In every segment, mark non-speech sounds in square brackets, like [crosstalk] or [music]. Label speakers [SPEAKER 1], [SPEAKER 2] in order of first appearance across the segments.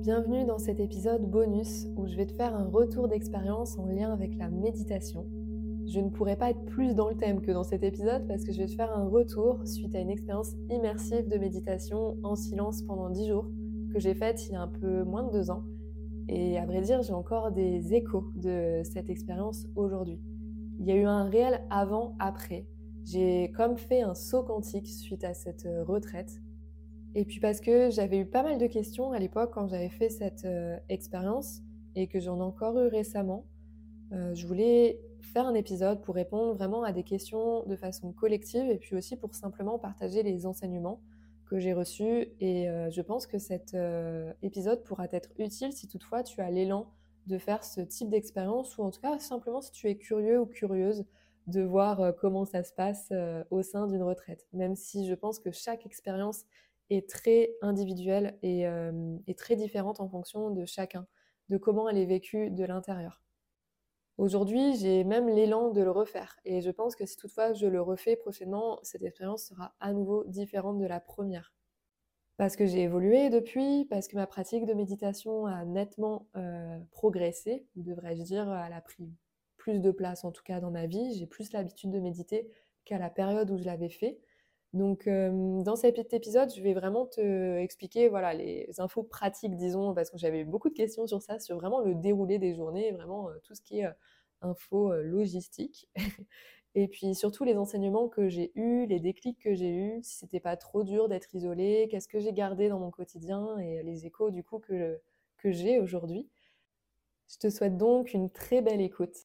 [SPEAKER 1] Bienvenue dans cet épisode bonus où je vais te faire un retour d'expérience en lien avec la méditation. Je ne pourrais pas être plus dans le thème que dans cet épisode parce que je vais te faire un retour suite à une expérience immersive de méditation en silence pendant 10 jours que j'ai faite il y a un peu moins de deux ans. Et à vrai dire, j'ai encore des échos de cette expérience aujourd'hui. Il y a eu un réel avant-après. J'ai comme fait un saut quantique suite à cette retraite et puis parce que j'avais eu pas mal de questions à l'époque quand j'avais fait cette euh, expérience et que j'en ai encore eu récemment, euh, je voulais faire un épisode pour répondre vraiment à des questions de façon collective et puis aussi pour simplement partager les enseignements que j'ai reçus. Et euh, je pense que cet épisode pourra être utile si toutefois tu as l'élan de faire ce type d'expérience ou en tout cas simplement si tu es curieux ou curieuse de voir comment ça se passe au sein d'une retraite. Même si je pense que chaque expérience est très individuelle euh, et, très différente en fonction de chacun, de comment elle est vécue de l'intérieur. Aujourd'hui, j'ai même l'élan de le refaire et je pense que si toutefois je le refais prochainement, cette expérience sera à nouveau différente de la première. Parce que j'ai évolué depuis, parce que ma pratique de méditation a nettement euh, progressé, ou devrais-je dire, elle a pris plus de place en tout cas dans ma vie. J'ai plus l'habitude de méditer qu'à la période où je l'avais fait. Donc, euh, dans cet épisode, je vais vraiment te expliquer voilà, les infos pratiques, disons, parce que j'avais beaucoup de questions sur ça, sur vraiment le déroulé des journées, vraiment tout ce qui est euh, info logistique. [laughs] Et puis surtout les enseignements que j'ai eus, les déclics que j'ai eus, si c'était pas trop dur d'être isolée, qu'est-ce que j'ai gardé dans mon quotidien et les échos du coup que, que j'ai aujourd'hui. Je te souhaite donc une très belle écoute.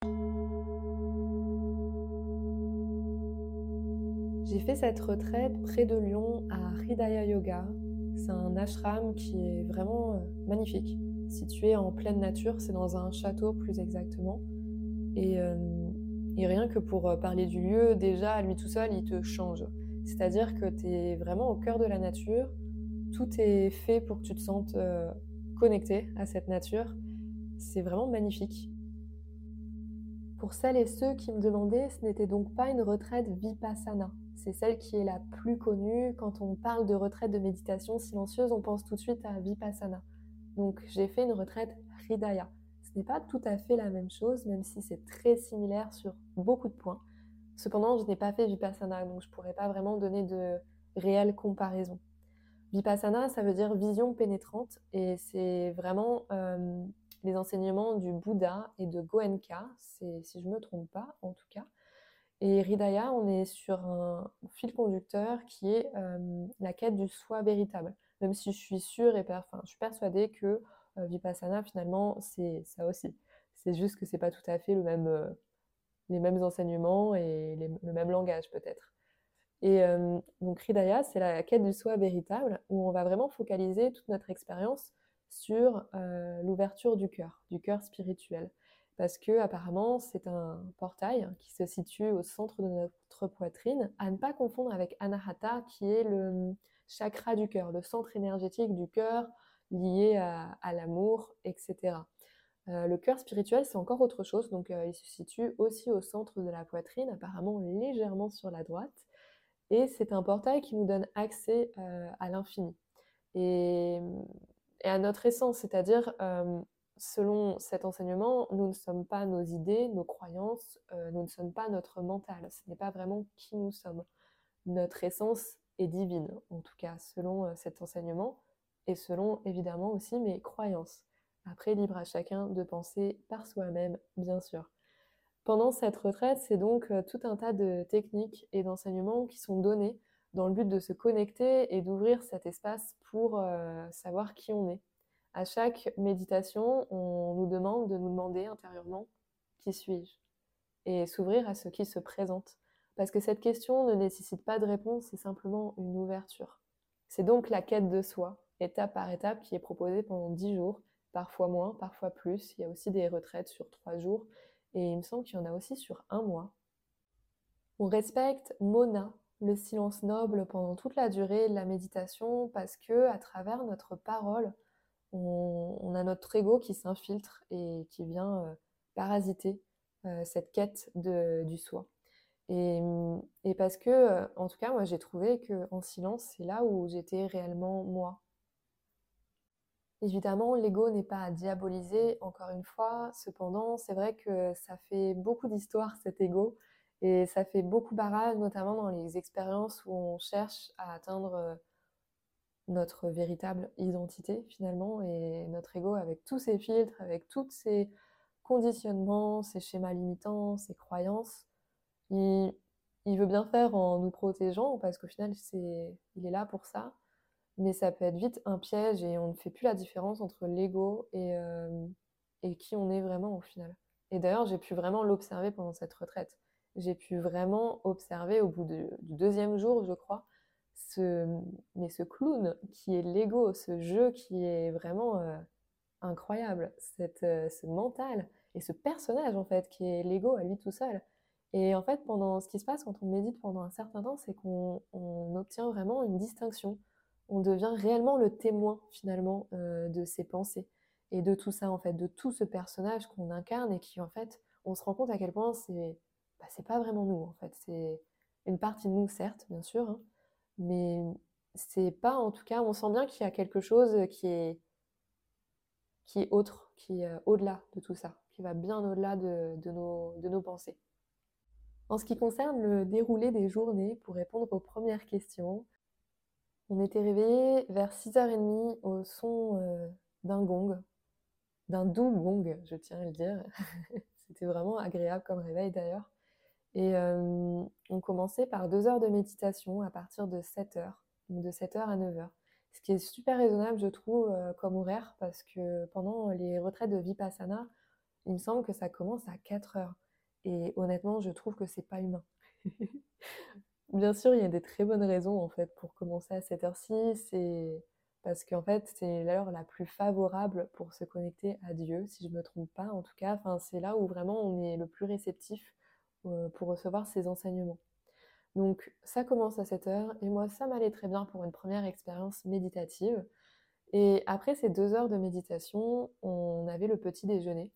[SPEAKER 1] J'ai fait cette retraite près de Lyon à Hridaya Yoga. C'est un ashram qui est vraiment euh, magnifique, situé en pleine nature. C'est dans un château plus exactement. Et, euh, rien que pour euh, parler du lieu, déjà, lui tout seul, il te change. C'est-à-dire que tu es vraiment au cœur de la nature. Tout est fait pour que tu te sentes connecté à cette nature. C'est vraiment magnifique. Pour celles et ceux qui me demandaient, ce n'était donc pas une retraite vipassana. C'est celle qui est la plus connue. Quand on parle de retraite de méditation silencieuse, on pense tout de suite à Vipassana. Donc j'ai fait une retraite Hridaya. Ce n'est pas tout à fait la même chose, même si c'est très similaire sur beaucoup de points. Cependant, je n'ai pas fait Vipassana, donc je ne pourrais pas vraiment donner de réelle comparaison. Vipassana, ça veut dire vision pénétrante, et c'est vraiment euh, les enseignements du Bouddha et de Goenka, si je ne me trompe pas en tout cas. Et Ridaya, on est sur un fil conducteur qui est euh, la quête du soi véritable. Même si je suis sûre et je suis persuadée que euh, Vipassana, finalement, c'est ça aussi. C'est juste que c'est pas tout à fait euh, les mêmes enseignements et le même langage peut-être. Et donc Ridaya, c'est la quête du soi véritable où on va vraiment focaliser toute notre expérience sur l'ouverture du cœur, du cœur spirituel parce que apparemment c'est un portail qui se situe au centre de notre poitrine, à ne pas confondre avec Anahata qui est le chakra du cœur, le centre énergétique du cœur lié à, l'amour, etc. Euh, le cœur spirituel c'est encore autre chose, donc euh, il se situe aussi au centre de la poitrine, apparemment légèrement sur la droite, et c'est un portail qui nous donne accès euh, à l'infini et, et, à notre essence, c'est-à-dire selon cet enseignement, nous ne sommes pas nos idées, nos croyances, euh, nous ne sommes pas notre mental. Ce n'est pas vraiment qui nous sommes. Notre essence est divine, en tout cas, selon euh, cet enseignement, et selon évidemment aussi mes croyances. Après, libre à chacun de penser par soi-même, bien sûr. Pendant cette retraite, c'est donc euh, tout un tas de techniques et d'enseignements qui sont donnés dans le but de se connecter et d'ouvrir cet espace pour savoir qui on est, à chaque méditation, on nous demande de nous demander intérieurement qui suis-je? Et s'ouvrir à ce qui se présente. Parce que cette question ne nécessite pas de réponse, c'est simplement une ouverture. C'est donc la quête de soi, étape par étape, qui est proposée pendant dix jours, parfois moins, parfois plus. Il y a aussi des retraites sur trois jours et il me semble qu'il y en a aussi sur un mois. On respecte Mona, le silence noble pendant toute la durée de la méditation parce que à travers notre parole, on, a notre ego qui s'infiltre et qui vient euh, parasiter euh, cette quête du soi. Et, parce que, euh, en tout cas, moi, j'ai trouvé qu'en silence, c'est là où j'étais réellement moi. Évidemment, l'ego n'est pas à diaboliser, encore une fois. Cependant, c'est vrai que ça fait beaucoup d'histoire, cet ego, et ça fait beaucoup barrage, notamment dans les expériences où on cherche à atteindre notre véritable identité, finalement, et notre ego, avec tous ses filtres, avec tous ses conditionnements, ses schémas limitants, ses croyances, il, il veut bien faire en nous protégeant, parce qu'au final, c'est, il est là pour ça mais ça peut être vite un piège et on ne fait plus la différence entre l'ego et, euh, et qui on est vraiment au final. Et d'ailleurs, j'ai pu vraiment l'observer pendant cette retraite. J'ai pu vraiment observer au bout du deuxième jour, je crois, mais ce clown qui est l'ego, ce jeu qui est vraiment euh, incroyable, cette, euh, ce mental et ce personnage en fait qui est l'ego à lui tout seul. Et en fait, pendant ce qui se passe quand on médite pendant un certain temps, c'est qu'on obtient vraiment une distinction. On devient réellement le témoin finalement euh, de ses pensées et de tout ça en fait, de tout ce personnage qu'on incarne et qui en fait, on se rend compte à quel point c'est bah, pas vraiment nous en fait, c'est une partie de nous certes bien sûr, hein, mais c'est pas en tout cas, on sent bien qu'il y a quelque chose qui est qui est autre, qui est euh, au-delà de tout ça, qui va bien au-delà de, nos, de nos pensées. En ce qui concerne le déroulé des journées, pour répondre aux premières questions, on était réveillé vers 6h30 au son euh, d'un gong, d'un doux gong, je tiens à le dire. [laughs] C'était vraiment agréable comme réveil d'ailleurs. Et on commençait par deux heures de méditation à partir de 7h, donc de 7h à 9h. Ce qui est super raisonnable, je trouve, euh, comme horaire, parce que pendant les retraites de Vipassana, il me semble que ça commence à 4h. Et honnêtement, je trouve que c'est pas humain. [laughs] Bien sûr, il y a des très bonnes raisons en fait pour commencer à cette heure-ci. C'est parce qu'en fait, c'est l'heure la plus favorable pour se connecter à Dieu, si je ne me trompe pas. En tout cas, enfin, c'est là où vraiment on est le plus réceptif pour recevoir ces enseignements. Donc ça commence à cette heure et moi ça m'allait très bien pour une première expérience méditative. Et après ces deux heures de méditation, on avait le petit déjeuner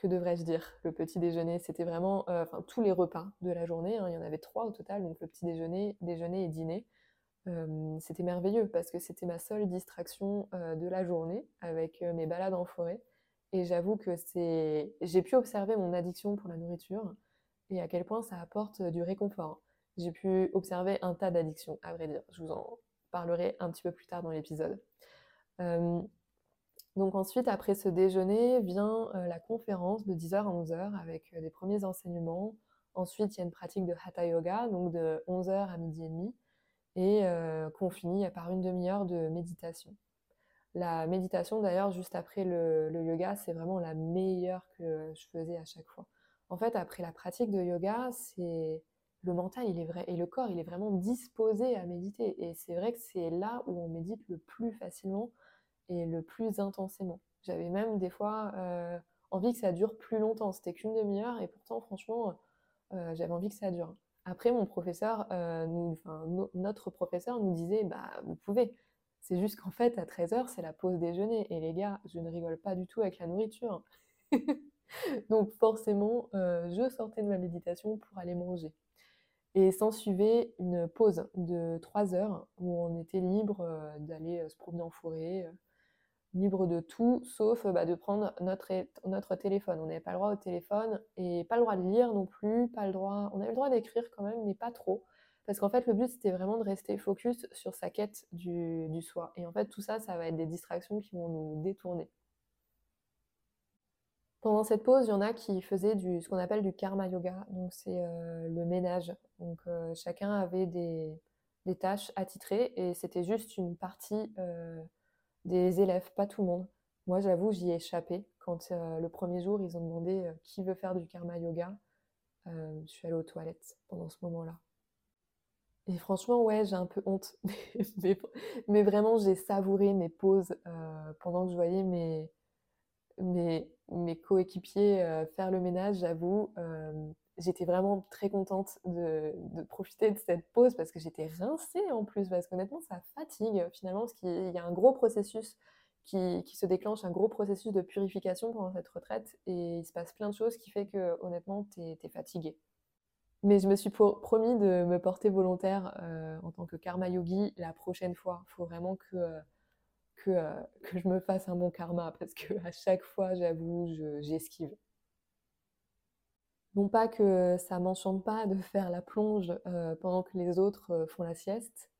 [SPEAKER 1] que devrais-je dire? Le petit déjeuner, c'était vraiment euh, enfin, tous les repas de la journée. Hein. il y en avait trois au total, donc le petit déjeuner, déjeuner et dîner. Euh, c'était merveilleux parce que c'était ma seule distraction euh, de la journée avec mes balades en forêt. Et j'avoue que c'est, j'ai pu observer mon addiction pour la nourriture et à quel point ça apporte du réconfort. J'ai pu observer un tas d'addictions, à vrai dire. Je vous en parlerai un petit peu plus tard dans l'épisode. Donc ensuite, après ce déjeuner, vient euh, la conférence de 10h à 11h avec euh, des premiers enseignements. Ensuite, il y a une pratique de Hatha Yoga, donc de 11h à midi et demi, et euh, qu'on finit par une demi-heure de méditation. La méditation, d'ailleurs, juste après le, yoga, c'est vraiment la meilleure que je faisais à chaque fois. En fait, après la pratique de yoga, c'est le mental, il est vrai, et le corps, il est vraiment disposé à méditer. Et c'est vrai que c'est là où on médite le plus facilement et le plus intensément. J'avais même des fois euh, envie que ça dure plus longtemps. C'était qu'une demi-heure et pourtant, franchement, euh, j'avais envie que ça dure. Après, mon professeur, euh, notre professeur nous disait, bah, vous pouvez. C'est juste qu'en fait, à 13h, c'est la pause déjeuner. Et les gars, je ne rigole pas du tout avec la nourriture. [laughs] [laughs] Donc forcément, je sortais de ma méditation pour aller manger. Et s'en suivait une pause de 3 heures où on était libre d'aller se promener en forêt, libre de tout, sauf bah, de prendre notre, notre téléphone. On n'avait pas le droit au téléphone et pas le droit de lire non plus, pas le droit. On avait le droit d'écrire quand même, mais pas trop. Parce qu'en fait, le but, c'était vraiment de rester focus sur sa quête du, du soi. Et en fait, tout ça, ça va être des distractions qui vont nous détourner. Pendant cette pause, il y en a qui faisaient du, ce qu'on appelle du karma yoga. Donc, c'est euh, le ménage. Donc, euh, chacun avait des, des, tâches attitrées et c'était juste une partie. Euh, des élèves, pas tout le monde. Moi, j'avoue, j'y ai échappé. Quand le premier jour, ils ont demandé qui veut faire du karma yoga, je suis allée aux toilettes pendant ce moment-là. Et franchement, ouais, j'ai un peu honte. [laughs] mais, vraiment, j'ai savouré mes pauses pendant que je voyais mes, mes, mes coéquipiers faire le ménage, j'avoue j'étais vraiment très contente de, profiter de cette pause parce que j'étais rincée en plus, parce qu'honnêtement, ça fatigue finalement, parce qu'il y a un gros processus qui, se déclenche, un gros processus de purification pendant cette retraite, et il se passe plein de choses qui fait que honnêtement, tu es, fatiguée. Mais je me suis promis de me porter volontaire euh, en tant que karma yogi la prochaine fois. Il faut vraiment que, que, que je me fasse un bon karma parce que à chaque fois, j'avoue, j'esquive. non pas que ça m'enchante pas de faire la plonge pendant que les autres font la sieste,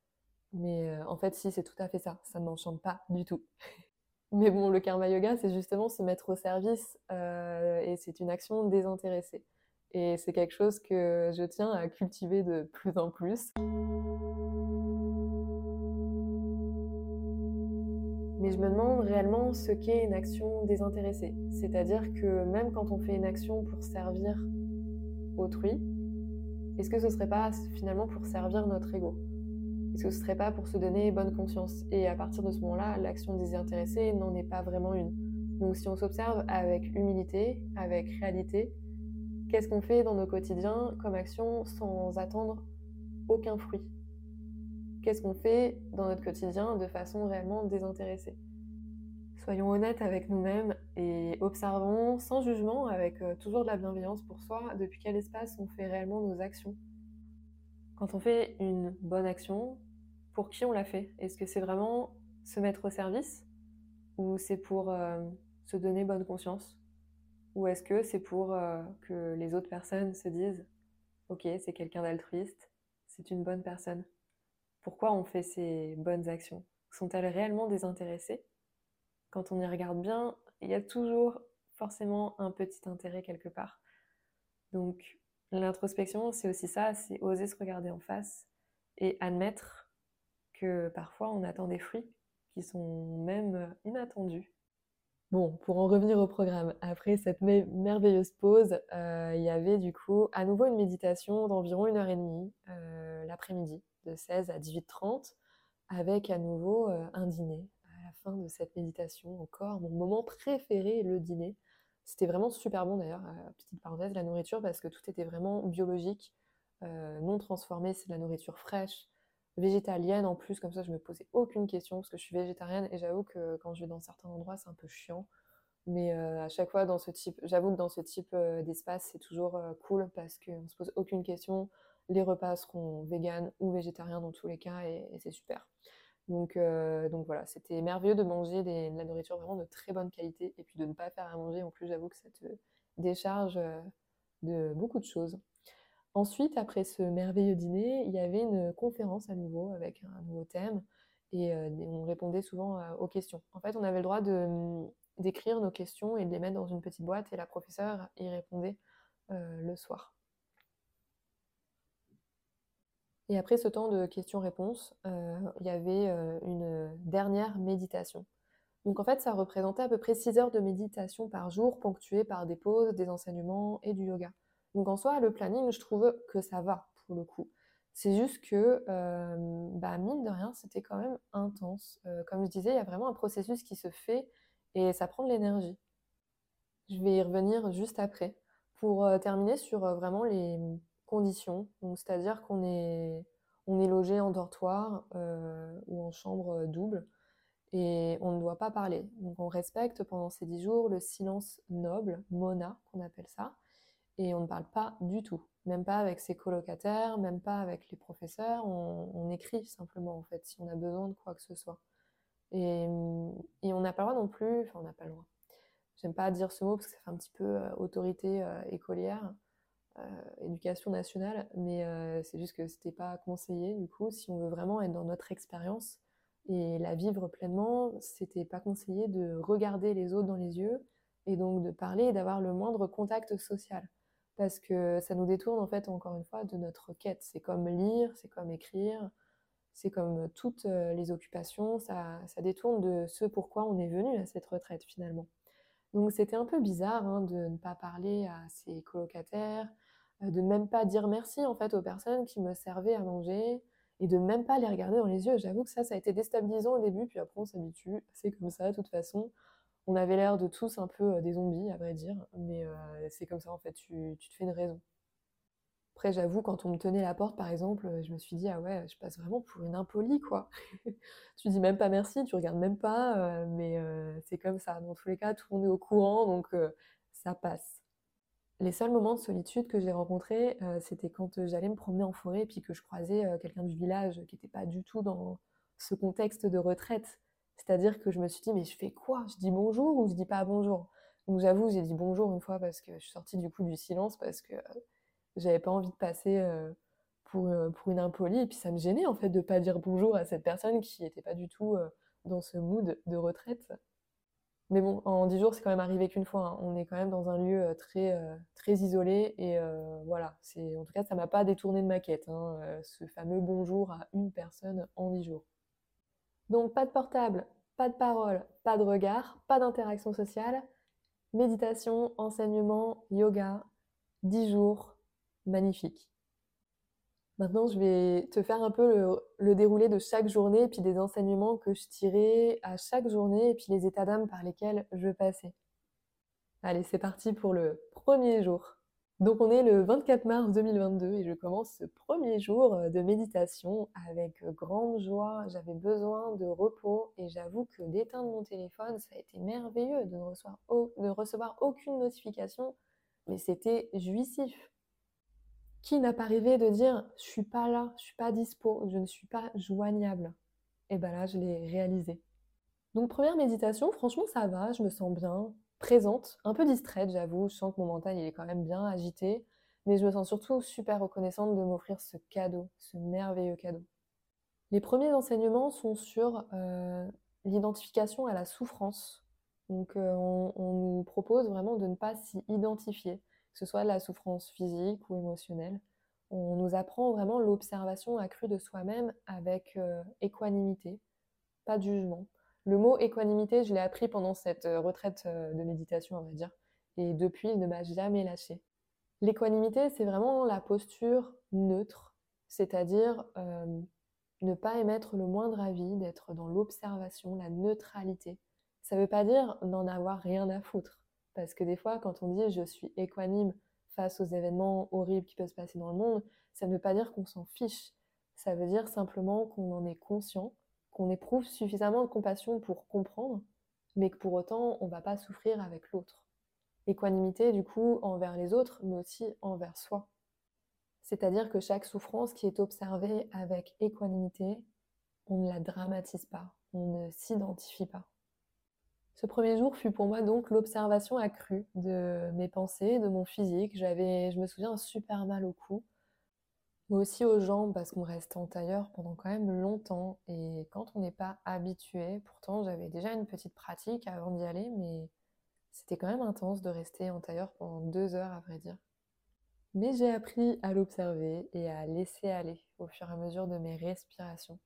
[SPEAKER 1] mais en fait, si, c'est tout à fait ça. Ça ne m'enchante pas du tout. [laughs] mais bon, le karma yoga, c'est justement se mettre au service et c'est une action désintéressée. Et c'est quelque chose que je tiens à cultiver de plus en plus. Mais je me demande réellement ce qu'est une action désintéressée. C'est-à-dire que même quand on fait une action pour servir autrui, est-ce que ce serait pas finalement pour servir notre ego? Est-ce que ce serait pas pour se donner bonne conscience? Et à partir de ce moment-là, l'action désintéressée n'en est pas vraiment une. Donc si on s'observe avec humilité, avec réalité, Qu'est-ce qu'on fait dans nos quotidiens comme action sans attendre aucun fruit? Qu'est-ce qu'on fait dans notre quotidien de façon réellement désintéressée? Soyons honnêtes avec nous-mêmes et observons sans jugement, avec euh, toujours de la bienveillance pour soi, depuis quel espace on fait réellement nos actions. Quand on fait une bonne action, pour qui on la fait? Est-ce que c'est vraiment se mettre au service? Ou c'est pour euh, se donner bonne conscience? Ou est-ce que c'est pour euh, que les autres personnes se disent Ok, c'est quelqu'un d'altruiste, c'est une bonne personne Pourquoi on fait ces bonnes actions. Sont-elles réellement désintéressées? Quand on y regarde bien, il y a toujours forcément un petit intérêt quelque part. Donc l'introspection, c'est aussi ça, c'est oser se regarder en face et admettre que parfois on attend des fruits qui sont même inattendus. Bon, pour en revenir au programme, après cette merveilleuse pause, euh, il y avait du coup à nouveau une méditation d'environ une heure et demie euh, l'après-midi, de 16 à 18h30, avec à nouveau euh, un dîner. À la fin de cette méditation, encore mon moment préféré, le dîner. C'était vraiment super bon d'ailleurs, petite parenthèse, la nourriture, parce que tout était vraiment biologique, non transformé, c'est de la nourriture fraîche, végétalienne en plus, comme ça je me posais aucune question parce que je suis végétarienne et j'avoue que quand je vais dans certains endroits c'est un peu chiant. Mais euh, à chaque fois dans ce type, j'avoue que dans ce type euh, d'espace c'est toujours euh, cool parce qu'on se pose aucune question. Les repas seront vegan ou végétariens dans tous les cas et, c'est super. Donc, donc voilà, c'était merveilleux de manger de la nourriture vraiment de très bonne qualité et puis de ne pas faire à manger. En plus, j'avoue que ça te décharge de beaucoup de choses. Ensuite, après ce merveilleux dîner, il y avait une conférence à nouveau avec un nouveau thème et euh, on répondait souvent euh, aux questions. En fait, on avait le droit d'écrire nos questions et de les mettre dans une petite boîte et la professeure y répondait euh, le soir. Et après ce temps de questions-réponses, il y avait une dernière méditation. Donc en fait, ça représentait à peu près 6 heures de méditation par jour, ponctuées par des pauses, des enseignements et du yoga. Donc en soi, le planning, je trouve que ça va pour le coup. C'est juste que, euh, bah, mine de rien, c'était quand même intense. Euh, comme je disais, il y a vraiment un processus qui se fait et ça prend de l'énergie. Je vais y revenir juste après. Pour euh, terminer sur vraiment les conditions, c'est-à-dire qu'on est, on est logé en dortoir ou en chambre double et on ne doit pas parler. Donc on respecte pendant ces dix jours le silence noble, mona qu'on appelle ça, et on ne parle pas du tout, même pas avec ses colocataires, même pas avec les professeurs, on, écrit simplement en fait si on a besoin de quoi que ce soit. Et, on n'a pas le droit non plus, enfin on n'a pas le droit. J'aime pas dire ce mot parce que ça fait un petit peu euh, autorité euh, écolière, euh, éducation nationale, mais c'est juste que c'était pas conseillé du coup. Si on veut vraiment être dans notre expérience et la vivre pleinement, c'était pas conseillé de regarder les autres dans les yeux et donc de parler et d'avoir le moindre contact social parce que ça nous détourne en fait encore une fois de notre quête. C'est comme lire, c'est comme écrire, c'est comme toutes euh, les occupations, ça, ça, détourne de ce pourquoi on est venu à cette retraite finalement. Donc c'était un peu bizarre hein, de ne pas parler à ses colocataires, euh, de ne même pas dire merci en fait aux personnes qui me servaient à manger et de même pas les regarder dans les yeux. J'avoue que ça, ça a été déstabilisant au début, puis après on s'habitue, c'est comme ça de toute façon on avait l'air de tous un peu euh, des zombies, à vrai dire, mais euh, c'est comme ça en fait, tu, te fais une raison. Après, j'avoue, quand on me tenait la porte, par exemple, euh, je me suis dit, ah ouais, je passe vraiment pour une impolie, quoi. [laughs] tu dis même pas merci, tu regardes même pas, mais c'est comme ça. Dans tous les cas, tout le monde est au courant, donc ça passe. Les seuls moments de solitude que j'ai rencontrés, c'était quand j'allais me promener en forêt et puis que je croisais quelqu'un du village qui n'était pas du tout dans ce contexte de retraite C'est-à-dire que je me suis dit, mais je fais quoi? Je dis bonjour ou je dis pas bonjour? Donc j'avoue, j'ai dit bonjour une fois parce que je suis sortie du coup du silence parce que j'avais pas envie de passer pour, pour une impolie. Et puis ça me gênait en fait de pas dire bonjour à cette personne qui n'était pas du tout dans ce mood de retraite. Mais bon, en 10 jours, c'est quand même arrivé qu'une fois. Hein. On est quand même dans un lieu euh, très, euh, très isolé. Et euh, voilà, c'est, en tout cas, ça m'a pas détourné de ma quête, hein, ce fameux bonjour à une personne en 10 jours. Donc, pas de portable, pas de parole, pas de regard, pas d'interaction sociale. Méditation, enseignement, yoga, 10 jours, magnifique. Maintenant, je vais te faire un peu le, déroulé de chaque journée, et puis des enseignements que je tirais à chaque journée, et puis les états d'âme par lesquels je passais. Allez, c'est parti pour le premier jour. Donc on est le 24 mars 2022 et je commence ce premier jour de méditation avec grande joie. J'avais besoin de repos et j'avoue que d'éteindre mon téléphone, ça a été merveilleux de ne recevoir aucune notification, mais c'était jouissif. Qui n'a pas rêvé de dire je suis pas là, je suis pas dispo, je ne suis pas joignable? Et bien là, je l'ai réalisé. Donc première méditation, franchement ça va, je me sens bien, présente, un peu distraite j'avoue, je sens que mon mental il est quand même bien agité, mais je me sens surtout super reconnaissante de m'offrir ce cadeau, ce merveilleux cadeau. Les premiers enseignements sont sur euh, l'identification à la souffrance. Donc euh, on, nous propose vraiment de ne pas s'y identifier que ce soit de la souffrance physique ou émotionnelle. On nous apprend vraiment l'observation accrue de soi-même avec euh, équanimité, pas de jugement. Le mot équanimité, je l'ai appris pendant cette euh, retraite euh, de méditation, on va dire, et depuis, il ne m'a jamais lâché. L'équanimité, c'est vraiment la posture neutre, c'est-à-dire ne pas émettre le moindre avis, d'être dans l'observation, la neutralité. Ça ne veut pas dire n'en avoir rien à foutre. Parce que des fois, quand on dit je suis équanime face aux événements horribles qui peuvent se passer dans le monde, ça ne veut pas dire qu'on s'en fiche. Ça veut dire simplement qu'on en est conscient, qu'on éprouve suffisamment de compassion pour comprendre, mais que pour autant, on ne va pas souffrir avec l'autre. Équanimité, du coup, envers les autres, mais aussi envers soi. C'est-à-dire que chaque souffrance qui est observée avec équanimité, on ne la dramatise pas, on ne s'identifie pas. Ce premier jour fut pour moi donc l'observation accrue de mes pensées, de mon physique. J'avais, je me souviens, super mal au cou, mais aussi aux jambes parce qu'on reste en tailleur pendant quand même longtemps. Et quand on n'est pas habitué, pourtant j'avais déjà une petite pratique avant d'y aller, mais c'était quand même intense de rester en tailleur pendant deux heures à vrai dire. Mais j'ai appris à l'observer et à laisser aller au fur et à mesure de mes respirations.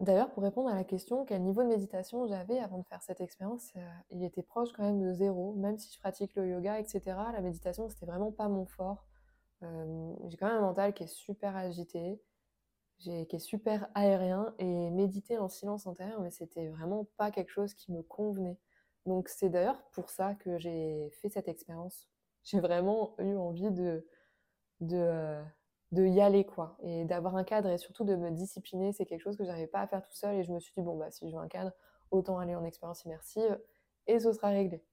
[SPEAKER 1] D'ailleurs, pour répondre à la question quel niveau de méditation j'avais avant de faire cette expérience, euh, il était proche quand même de zéro. Même si je pratique le yoga, etc., la méditation, c'était vraiment pas mon fort. J'ai quand même un mental qui est super agité, qui est super aérien, et méditer en silence intérieur, mais c'était vraiment pas quelque chose qui me convenait. Donc c'est d'ailleurs pour ça que j'ai fait cette expérience. J'ai vraiment eu envie de, de, euh, de y aller quoi. Et d'avoir un cadre et surtout de me discipliner c'est quelque chose que j'arrivais pas à faire tout seul et je me suis dit bon bah si je veux un cadre autant aller en expérience immersive et ce sera réglé.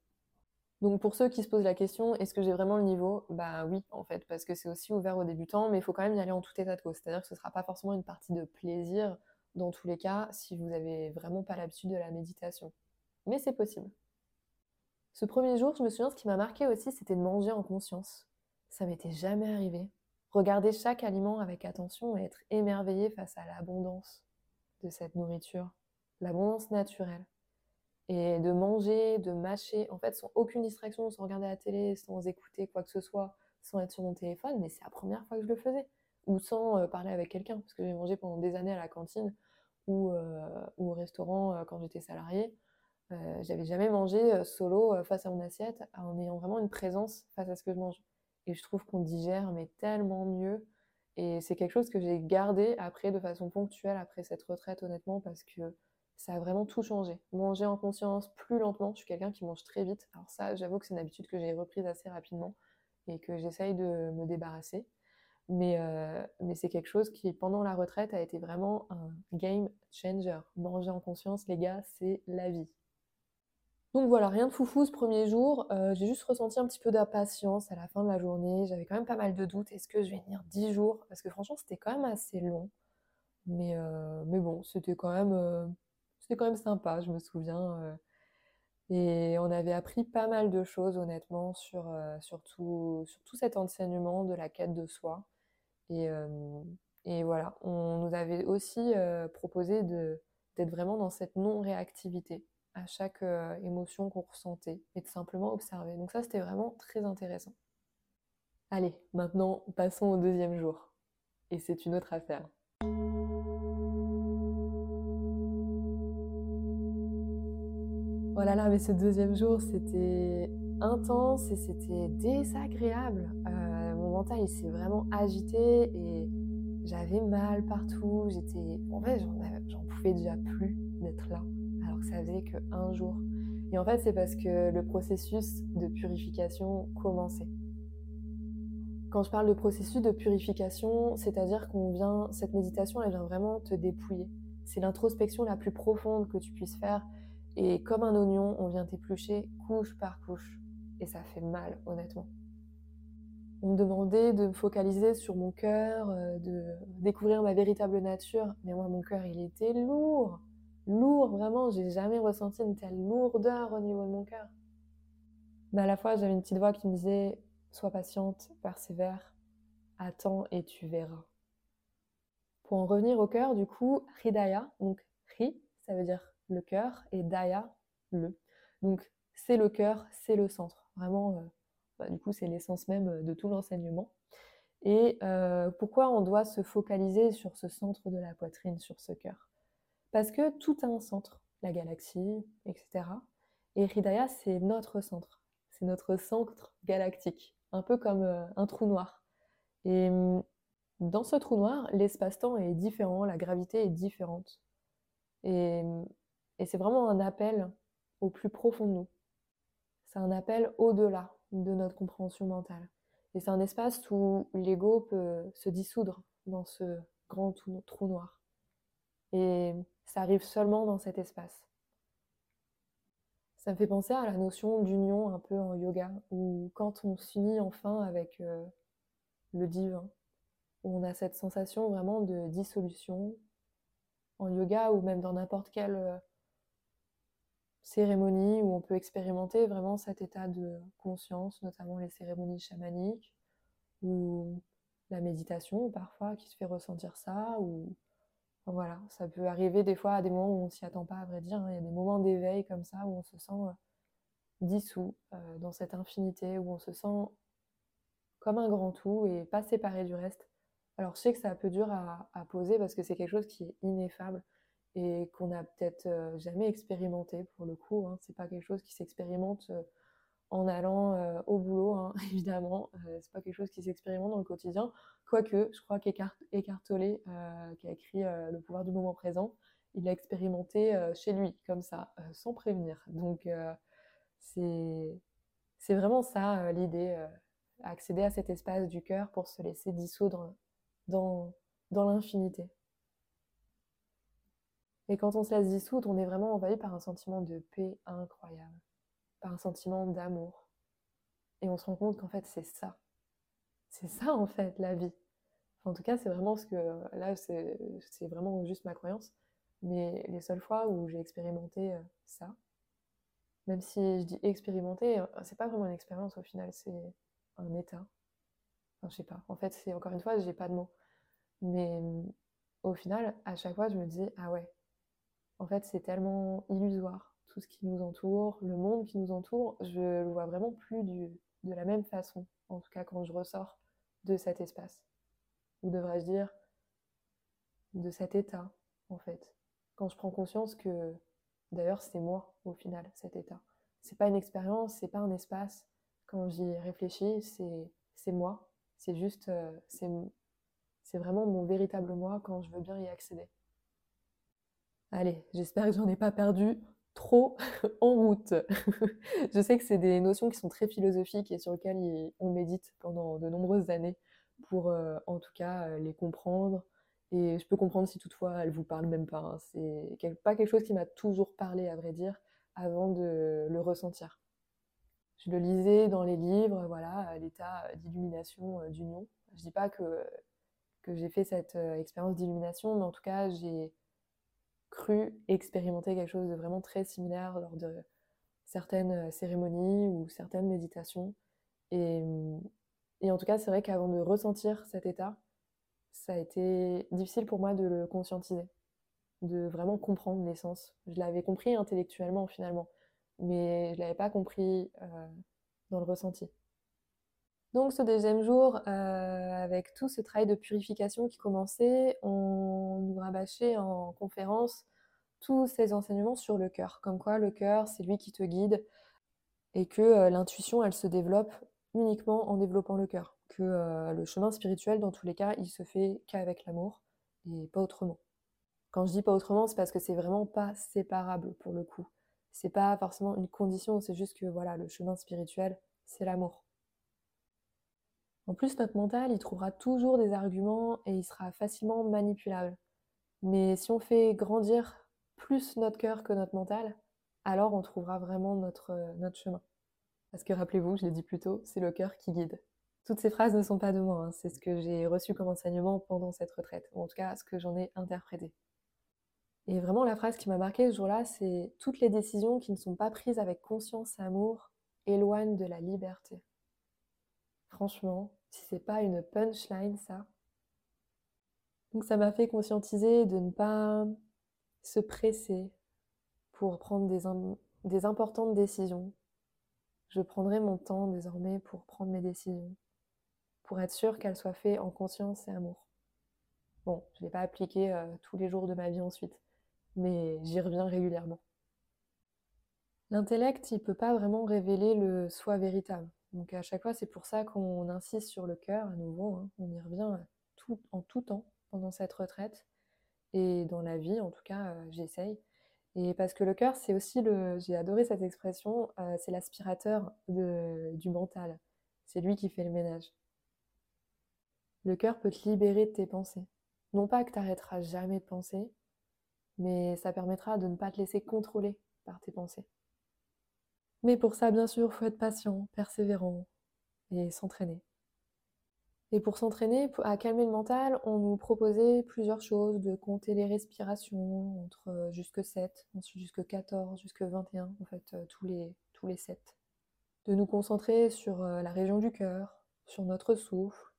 [SPEAKER 1] Donc pour ceux qui se posent la question est-ce que j'ai vraiment le niveau? Bah oui en fait parce que c'est aussi ouvert aux débutants mais il faut quand même y aller en tout état de cause. C'est-à-dire que ce sera pas forcément une partie de plaisir dans tous les cas si vous avez vraiment pas l'habitude de la méditation. Mais c'est possible. Ce premier jour je me souviens ce qui m'a marqué aussi c'était de manger en conscience. Ça m'était jamais arrivé Regarder chaque aliment avec attention et être émerveillé face à l'abondance de cette nourriture, l'abondance naturelle. Et de manger, de mâcher, en fait, sans aucune distraction, sans regarder la télé, sans écouter quoi que ce soit, sans être sur mon téléphone, mais c'est la première fois que je le faisais. Ou sans euh, parler avec quelqu'un, parce que j'ai mangé pendant des années à la cantine ou, euh, au restaurant euh, quand j'étais salariée. J'avais jamais mangé solo face à mon assiette en ayant vraiment une présence face à ce que je mange. Et je trouve qu'on digère mais tellement mieux. Et c'est quelque chose que j'ai gardé après de façon ponctuelle après cette retraite honnêtement parce que ça a vraiment tout changé. Manger en conscience plus lentement, je suis quelqu'un qui mange très vite. Alors ça, j'avoue que c'est une habitude que j'ai reprise assez rapidement et que j'essaye de me débarrasser. Mais, euh, mais c'est quelque chose qui, pendant la retraite, a été vraiment un game changer. Manger en conscience, les gars, c'est la vie. Donc voilà, rien de foufou ce premier jour. Euh, j'ai juste ressenti un petit peu d'impatience à la fin de la journée. J'avais quand même pas mal de doutes. Est-ce que je vais venir 10 jours? Parce que franchement, c'était quand même assez long. Mais, euh, bon, c'était quand même. Euh, c'était quand même sympa, je me souviens. et on avait appris pas mal de choses, honnêtement, sur, tout, cet enseignement de la quête de soi. Et voilà, on nous avait aussi proposé d'être vraiment dans cette non-réactivité à chaque émotion qu'on ressentait et de simplement observer. Donc ça, c'était vraiment très intéressant. Allez, maintenant, passons au deuxième jour. Et c'est une autre affaire. Oh là là, mais ce deuxième jour, c'était intense et c'était désagréable. Euh, mon mental, il s'est vraiment agité et j'avais mal partout. J'étais, en fait, j'en pouvais déjà plus d'être là, que ça faisait qu'un jour. Et en fait, c'est parce que le processus de purification commençait. Quand je parle de processus de purification, c'est-à-dire qu'on vient, cette méditation, elle vient vraiment te dépouiller. C'est l'introspection la plus profonde que tu puisses faire. Et comme un oignon, on vient t'éplucher couche par couche. Et ça fait mal, honnêtement. On me demandait de me focaliser sur mon cœur, euh, de découvrir ma véritable nature. Mais moi, mon cœur, il était lourd. Lourd, vraiment. J'ai jamais ressenti une telle lourdeur au niveau de mon cœur. Mais à la fois, j'avais une petite voix qui me disait Sois patiente, persévère, attends et tu verras. Pour en revenir au cœur, du coup, Hridaya, donc Ri, ça veut dire le cœur, et Daya, le. Donc c'est le cœur, c'est le centre. Vraiment, euh, bah, du coup, c'est l'essence même euh, de tout l'enseignement. Et euh, pourquoi on doit se focaliser sur ce centre de la poitrine, sur ce cœur? Parce que tout a un centre, la galaxie, etc. Et Hridaya, c'est notre centre. C'est notre centre galactique un peu comme euh, un trou noir. Et mm, dans ce trou noir, l'espace-temps est différent, la gravité est différente. Et, mm, et c'est vraiment un appel au plus profond de nous. C'est un appel au-delà de notre compréhension mentale. Et c'est un espace où l'ego peut se dissoudre dans ce grand trou noir. Et ça arrive seulement dans cet espace. Ça me fait penser à la notion d'union un peu en yoga, où quand on s'unit enfin avec euh, le divin, où on a cette sensation vraiment de dissolution en yoga ou même dans n'importe quelle euh, cérémonie où on peut expérimenter vraiment cet état de conscience, notamment les cérémonies chamaniques ou la méditation parfois qui se fait ressentir ça ou voilà, ça peut arriver des fois à des moments où on s'y attend pas, à vrai dire. Hein. Il y a des moments d'éveil comme ça où on se sent euh, dissous euh, dans cette infinité, où on se sent comme un grand tout et pas séparé du reste. Alors je sais que c'est un peu dur à, poser parce que c'est quelque chose qui est ineffable et qu'on n'a peut-être euh, jamais expérimenté pour le coup. Hein. C'est pas quelque chose qui s'expérimente en allant euh, au boulot, hein, [laughs] évidemment. Euh, c'est pas quelque chose qui s'expérimente dans le quotidien. Quoique, je crois qu'Eckhart euh, qui a écrit Le pouvoir du moment présent, il l'a expérimenté chez lui, comme ça, sans prévenir. Donc, c'est vraiment ça l'idée, accéder à cet espace du cœur pour se laisser dissoudre dans, dans l'infinité. Et quand on se laisse dissoudre, on est vraiment envahi par un sentiment de paix incroyable par un sentiment d'amour. Et on se rend compte qu'en fait, c'est ça. C'est ça, en fait, la vie. en tout cas, c'est vraiment ce que. Là, c'est vraiment juste ma croyance. Mais les seules fois où j'ai expérimenté euh, ça, même si je dis expérimenter, euh, c'est pas vraiment une expérience au final, c'est un état. Enfin, je sais pas. En fait, c'est encore une fois, j'ai pas de mots. Mais au final, à chaque fois, je me dis, ah ouais, en fait, c'est tellement illusoire tout ce qui nous entoure, le monde qui nous entoure, je le vois vraiment plus du, de la même façon, en tout cas quand je ressors de cet espace. Ou devrais-je dire, de cet état, en fait. Quand je prends conscience que, d'ailleurs, c'est moi, au final, cet état. C'est pas une expérience, c'est pas un espace. Quand j'y réfléchis, c'est moi. C'est juste, euh, c'est vraiment mon véritable moi quand je veux bien y accéder. Allez, j'espère que j'en ai pas perdu trop [laughs] en route. je sais que c'est des notions qui sont très philosophiques et sur lesquelles on médite pendant de nombreuses années pour euh, en tout cas euh, les comprendre. Et je peux comprendre si toutefois elles vous parlent même pas. Hein. C'est pas quelque chose qui m'a toujours parlé, à vrai dire, avant de le ressentir. Je le lisais dans les livres, voilà, l'état d'illumination euh, d'union. Je dis pas que, que j'ai fait cette expérience d'illumination, mais en tout cas, j'ai cru expérimenter quelque chose de vraiment très similaire lors de certaines cérémonies ou certaines méditations. Et, et en tout cas, c'est vrai qu'avant de ressentir cet état, ça a été difficile pour moi de le conscientiser, de vraiment comprendre l'essence. Je l'avais compris intellectuellement finalement, mais je ne l'avais pas compris euh, dans le ressenti. Donc ce deuxième jour, euh, avec tout ce travail de purification qui commençait, on nous rabâchait en conférence tous ces enseignements sur le cœur, comme quoi le cœur, c'est lui qui te guide, et que euh, l'intuition, elle se développe uniquement en développant le cœur, que euh, le chemin spirituel, dans tous les cas, il se fait qu'avec l'amour, et pas autrement. Quand je dis pas autrement, c'est parce que c'est vraiment pas séparable pour le coup. C'est pas forcément une condition, c'est juste que voilà, le chemin spirituel, c'est l'amour. En plus, notre mental, il trouvera toujours des arguments et il sera facilement manipulable. Mais si on fait grandir plus notre cœur que notre mental, alors on trouvera vraiment notre, euh, notre chemin. Parce que rappelez-vous, je l'ai dit plus tôt, c'est le cœur qui guide. Toutes ces phrases ne sont pas de moi, hein, c'est ce que j'ai reçu comme enseignement pendant cette retraite, ou en tout cas ce que j'en ai interprété. Et vraiment la phrase qui m'a marqué ce jour-là, c'est toutes les décisions qui ne sont pas prises avec conscience et amour éloignent de la liberté. Franchement, si c'est pas une punchline, ça. Donc ça m'a fait conscientiser de ne pas se presser pour prendre des, importantes décisions. Je prendrai mon temps désormais pour prendre mes décisions, pour être sûre qu'elles soient faites en conscience et amour. Bon, je ne l'ai pas appliqué euh, tous les jours de ma vie ensuite, mais j'y reviens régulièrement. L'intellect, il ne peut pas vraiment révéler le soi véritable. Donc à chaque fois, c'est pour ça qu'on insiste sur le cœur à nouveau. Hein. On y revient tout, en tout temps pendant cette retraite. Et dans la vie, en tout cas, euh, j'essaye. Et parce que le cœur, c'est aussi le. J'ai adoré cette expression, euh, c'est l'aspirateur du mental. C'est lui qui fait le ménage. Le cœur peut te libérer de tes pensées. Non pas que tu n'arrêteras jamais de penser, mais ça permettra de ne pas te laisser contrôler par tes pensées. Mais pour ça, bien sûr, il faut être patient, persévérant et s'entraîner. Et pour s'entraîner, à calmer le mental, on nous proposait plusieurs choses, de compter les respirations entre euh, jusque 7, ensuite jusque 14, jusque 21, en fait, euh, tous les, tous les 7. De nous concentrer sur euh, la région du cœur, sur notre souffle,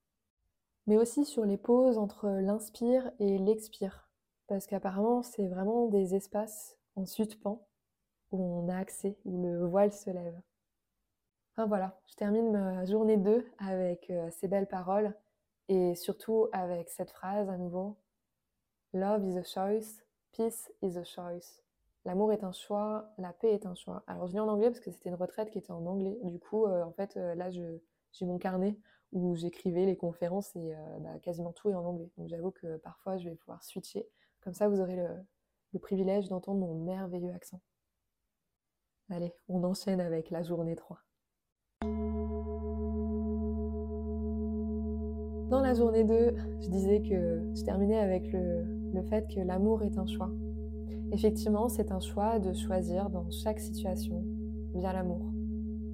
[SPEAKER 1] mais aussi sur les pauses entre l'inspire et l'expire. Parce qu'apparemment, c'est vraiment des espaces en suspens où on a accès, où le voile se lève. Enfin voilà, je termine ma journée 2 avec euh, ces belles paroles et surtout avec cette phrase à nouveau. Love is a choice, peace is a choice. L'amour est un choix, la paix est un choix. Alors je lis en anglais parce que c'était une retraite qui était en anglais. Du coup, euh, en fait, euh, là, j'ai mon carnet où j'écrivais les conférences et bah, quasiment tout est en anglais. Donc j'avoue que parfois, je vais pouvoir switcher. Comme ça, vous aurez le privilège d'entendre mon merveilleux accent. Allez, on enchaîne avec la journée 3. Dans la journée 2, je disais que je terminais avec le, fait que l'amour est un choix. Effectivement, c'est un choix de choisir dans chaque situation via l'amour.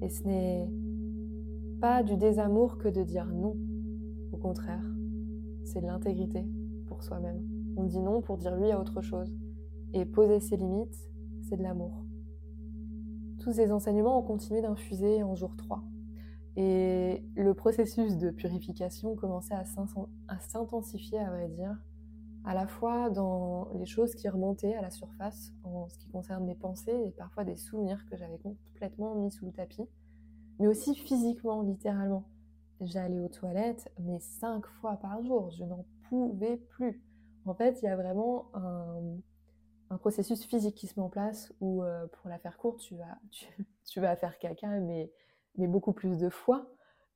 [SPEAKER 1] Et ce n'est pas du désamour que de dire non. Au contraire, c'est de l'intégrité pour soi-même. On dit non pour dire oui à autre chose. Et poser ses limites, c'est de l'amour. Tous ces enseignements ont continué d'infuser en jour 3. Et le processus de purification commençait à s'intensifier, à vrai dire, à la fois dans les choses qui remontaient à la surface en ce qui concerne mes pensées et parfois des souvenirs que j'avais complètement mis sous le tapis, mais aussi physiquement, littéralement. J'allais aux toilettes, mais cinq fois par jour, je n'en pouvais plus. En fait, il y a vraiment un, un processus physique qui se met en place où, euh, pour la faire courte, tu vas, [laughs] tu, vas faire caca, mais, mais beaucoup plus de fois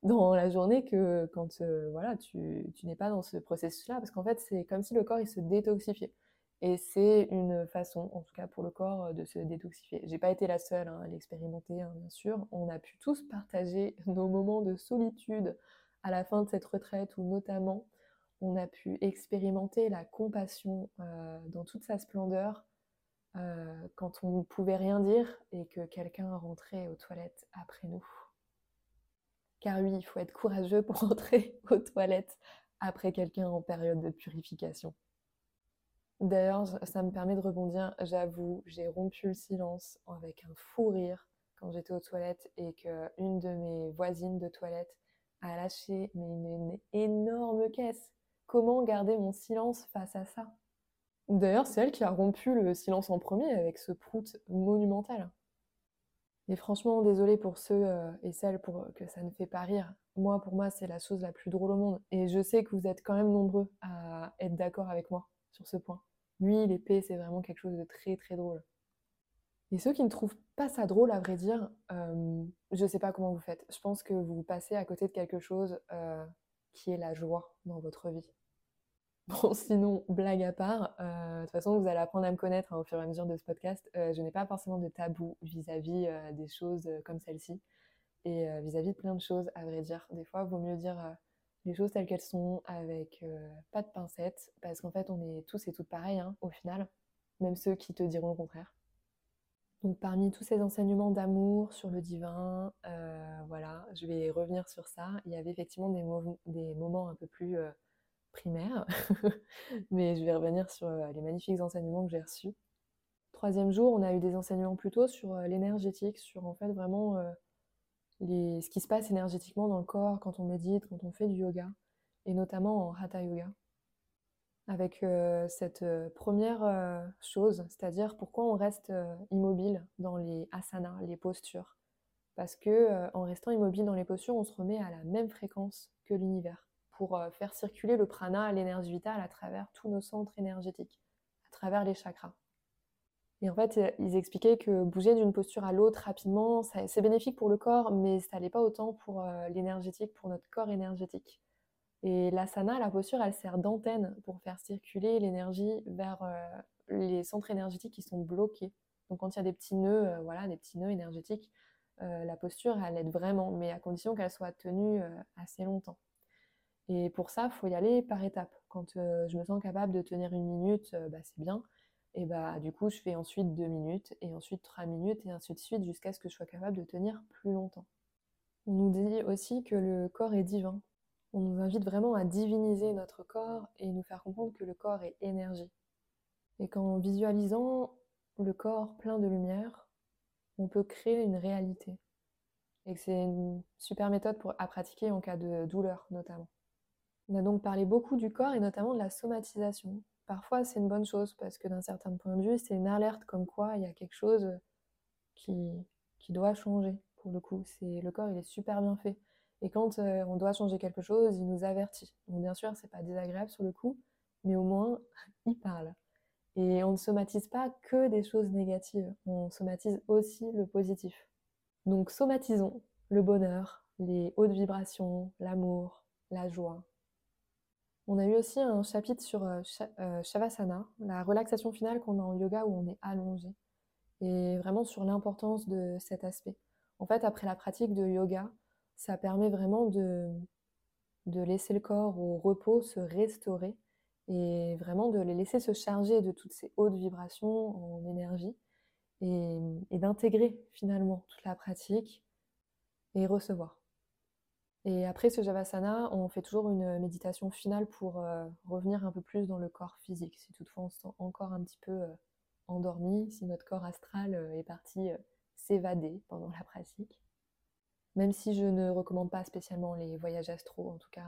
[SPEAKER 1] dans la journée que quand euh, voilà, tu, tu n'es pas dans ce processus-là. Parce qu'en fait, c'est comme si le corps il se détoxifiait. Et c'est une façon, en tout cas pour le corps, de se détoxifier. J'ai pas été la seule hein, à l'expérimenter, hein, bien sûr. On a pu tous partager [laughs] nos moments de solitude à la fin de cette retraite, où notamment on a pu expérimenter la compassion euh, dans toute sa splendeur euh, quand on ne pouvait rien dire et que quelqu'un rentrait aux toilettes après nous. Car oui, il faut être courageux pour [laughs] rentrer aux toilettes après quelqu'un en période de purification. D'ailleurs, ça me permet de rebondir. J'avoue, j'ai rompu le silence avec un fou rire quand j'étais aux toilettes et qu'une de mes voisines de toilette a lâché une, énorme caisse. Comment garder mon silence face à ça D'ailleurs, c'est elle qui a rompu le silence en premier avec ce prout monumental. Et franchement, désolé pour ceux euh, et celles pour que ça ne fait pas rire. Moi, pour moi, c'est la chose la plus drôle au monde. Et je sais que vous êtes quand même nombreux à être d'accord avec moi sur ce point. Lui, l'épée, c'est vraiment quelque chose de très très drôle. Et ceux qui ne trouvent pas ça drôle, à vrai dire, euh, je sais pas comment vous faites. Je pense que vous passez à côté de quelque chose euh, qui est la joie dans votre vie. [laughs] Bon, sinon, blague à part, euh, de toute façon, vous allez apprendre à me connaître hein, au fur et à mesure de ce podcast. je n'ai pas forcément de tabou vis-à-vis des choses comme celle-ci et vis-à-vis de plein de choses, à vrai dire. Des fois, il vaut mieux dire les choses telles qu'elles sont, avec euh, pas de pincettes, parce qu'en fait, on est tous et toutes pareils, hein, au final, même ceux qui te diront le contraire. Donc, parmi tous ces enseignements d'amour sur le divin, euh, voilà, je vais revenir sur ça. Il y avait effectivement des, moments un peu plus euh, primaires, [laughs] mais je vais revenir sur les magnifiques enseignements que j'ai reçus. Troisième jour, on a eu des enseignements plutôt sur l'énergétique, sur en fait vraiment ce qui se passe énergétiquement dans le corps quand on médite, quand on fait du yoga, et notamment en hatha yoga. Avec cette première chose, c'est-à-dire pourquoi on reste immobile dans les asanas, les postures? Parce que en restant immobile dans les postures, on se remet à la même fréquence que l'univers pour faire circuler le prana, l'énergie vitale à travers tous nos centres énergétiques, à travers les chakras. Et en fait, ils expliquaient que bouger d'une posture à l'autre rapidement, c'est bénéfique pour le corps, mais ça n'allait pas autant pour l'énergétique, pour notre corps énergétique. Et l'asana, la posture, elle sert d'antenne pour faire circuler l'énergie vers euh, les centres énergétiques qui sont bloqués. Donc quand il y a des petits nœuds, euh, voilà, des petits nœuds énergétiques, la posture, elle aide vraiment, mais à condition qu'elle soit tenue assez longtemps. Et pour ça, il faut y aller par étapes. Quand je me sens capable de tenir une minute, bah, c'est bien. Et bah du coup, je fais ensuite deux minutes, et ensuite trois minutes, et ainsi de suite, jusqu'à ce que je sois capable de tenir plus longtemps. On nous dit aussi que le corps est divin. On nous invite vraiment à diviniser notre corps et nous faire comprendre que le corps est énergie. Et qu'en visualisant le corps plein de lumière, on peut créer une réalité. Et que c'est une super méthode à pratiquer en cas de douleur notamment. On a donc parlé beaucoup du corps et notamment de la somatisation, parfois c'est une bonne chose parce que d'un certain point de vue, c'est une alerte comme quoi il y a quelque chose qui, qui doit changer pour le coup. Le corps, il est super bien fait. Et quand euh, on doit changer quelque chose, il nous avertit. Bien sûr, c'est pas désagréable sur le coup, mais au moins [laughs] il parle. Et on ne somatise pas que des choses négatives, on somatise aussi le positif. Donc somatisons le bonheur, les hautes vibrations, l'amour, la joie, on a eu aussi un chapitre sur euh, euh, Shavasana, la relaxation finale qu'on a en yoga où on est allongé, et vraiment sur l'importance de cet aspect. En fait, après la pratique de yoga, ça permet vraiment de, laisser le corps au repos, se restaurer, et vraiment de les laisser se charger de toutes ces hautes vibrations en énergie, et, et d'intégrer finalement toute la pratique et recevoir. Et après ce Javasana, on fait toujours une méditation finale pour euh, revenir un peu plus dans le corps physique. Si toutefois on se sent encore un petit peu euh, endormi, si notre corps astral euh, est parti s'évader pendant la pratique. Même si je ne recommande pas spécialement les voyages astro, en tout cas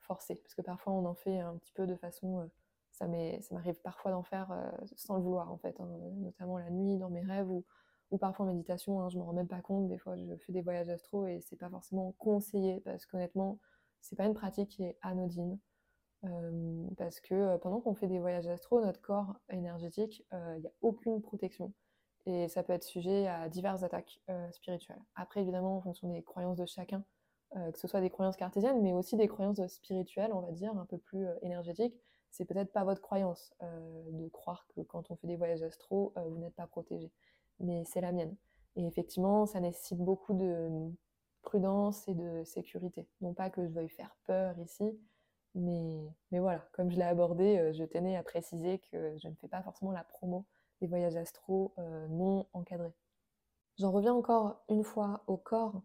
[SPEAKER 1] forcés, parce que parfois on en fait un petit peu de façon... ça m'arrive parfois d'en faire sans le vouloir en fait, hein, notamment la nuit dans mes rêves ou parfois en méditation, hein, je me rends même pas compte, des fois je fais des voyages astro et c'est pas forcément conseillé parce qu'honnêtement, c'est pas une pratique qui est anodine. Euh, parce que euh, pendant qu'on fait des voyages astro, notre corps énergétique, il euh, n'y a aucune protection. Et ça peut être sujet à diverses attaques spirituelles. Après, évidemment, en fonction des croyances de chacun, que ce soit des croyances cartésiennes, mais aussi des croyances spirituelles, on va dire, un peu plus énergétiques, c'est peut-être pas votre croyance de croire que quand on fait des voyages astro, vous n'êtes pas protégé mais c'est la mienne. Et effectivement, ça nécessite beaucoup de prudence et de sécurité. Non pas que je veuille faire peur ici, mais, mais voilà, comme je l'ai abordé, euh, je tenais à préciser que je ne fais pas forcément la promo voyages astro euh, non encadrés. J'en reviens encore une fois au corps,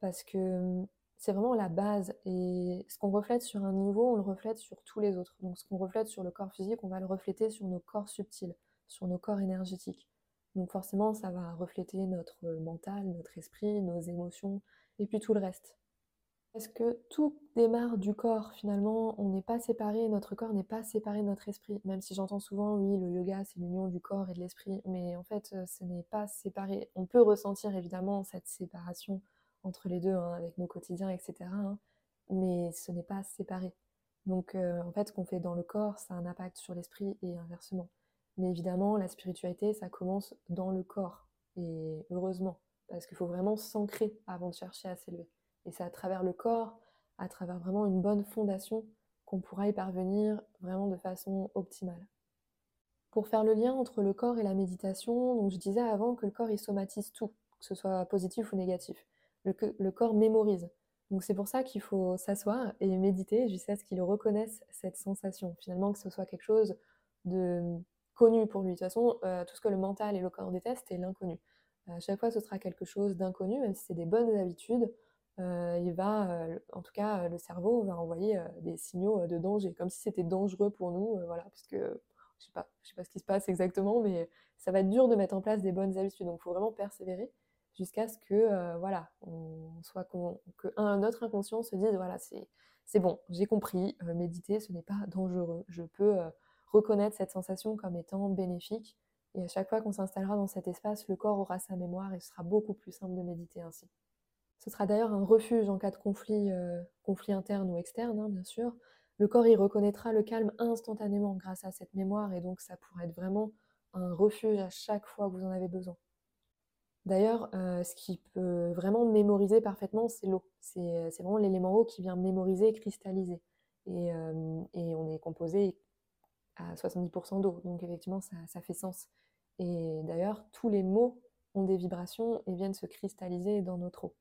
[SPEAKER 1] parce que c'est vraiment la base. Et ce qu'on reflète sur un niveau, on le reflète sur tous les autres. Donc ce qu'on reflète sur le corps physique, on va le refléter sur nos corps subtils, sur nos corps énergétiques. Donc forcément, ça va refléter notre mental, notre esprit, nos émotions, et puis tout le reste. Parce que tout démarre du corps, finalement, on n'est pas séparé, notre corps n'est pas séparé de notre esprit. Même si j'entends souvent, oui, le yoga, c'est l'union du corps et de l'esprit, mais en fait, ce n'est pas séparé. On peut ressentir évidemment cette séparation entre les deux, hein, avec nos quotidiens, etc. Hein, mais ce n'est pas séparé. Donc euh, en fait, ce qu'on fait dans le corps, ça a un impact sur l'esprit et inversement. Mais évidemment, la spiritualité, ça commence dans le corps. Et heureusement, parce qu'il faut vraiment s'ancrer avant de chercher à s'élever. Et c'est à travers le corps, à travers vraiment une bonne fondation, qu'on pourra y parvenir vraiment de façon optimale. Pour faire le lien entre le corps et la méditation, donc je disais avant que le corps il somatise tout, que ce soit positif ou négatif le, corps mémorise. Donc c'est pour ça qu'il faut s'asseoir et méditer jusqu'à ce qu'il reconnaisse cette sensation. Finalement, que ce soit quelque chose de connu pour lui. De toute façon, euh, tout ce que le mental et le corps détestent est l'inconnu. À chaque fois, ce sera quelque chose d'inconnu, même si c'est des bonnes habitudes. Euh, il va, en tout cas, le cerveau va envoyer des signaux de danger, comme si c'était dangereux pour nous, voilà, puisque je sais pas, je sais pas ce qui se passe exactement, mais ça va être dur de mettre en place des bonnes habitudes. Donc, il faut vraiment persévérer jusqu'à ce que euh, voilà, soit que un autre inconscient se dise voilà, c'est bon, j'ai compris, euh, méditer ce n'est pas dangereux. Je peux euh, reconnaître cette sensation comme étant bénéfique et à chaque fois qu'on s'installera dans cet espace, le corps aura sa mémoire et ce sera beaucoup plus simple de méditer ainsi. Ce sera d'ailleurs un refuge en cas de conflit, conflit interne ou externe, hein, bien sûr. Le corps y reconnaîtra le calme instantanément grâce à cette mémoire et donc ça pourrait être vraiment un refuge à chaque fois que vous en avez besoin. D'ailleurs, euh, ce qui peut vraiment mémoriser parfaitement, c'est l'eau. C'est vraiment l'élément eau qui vient mémoriser, cristalliser. Et, euh, et on est composé à 70% d'eau, donc effectivement, ça, fait sens. Et d'ailleurs, tous les mots ont des vibrations et viennent se cristalliser dans notre eau.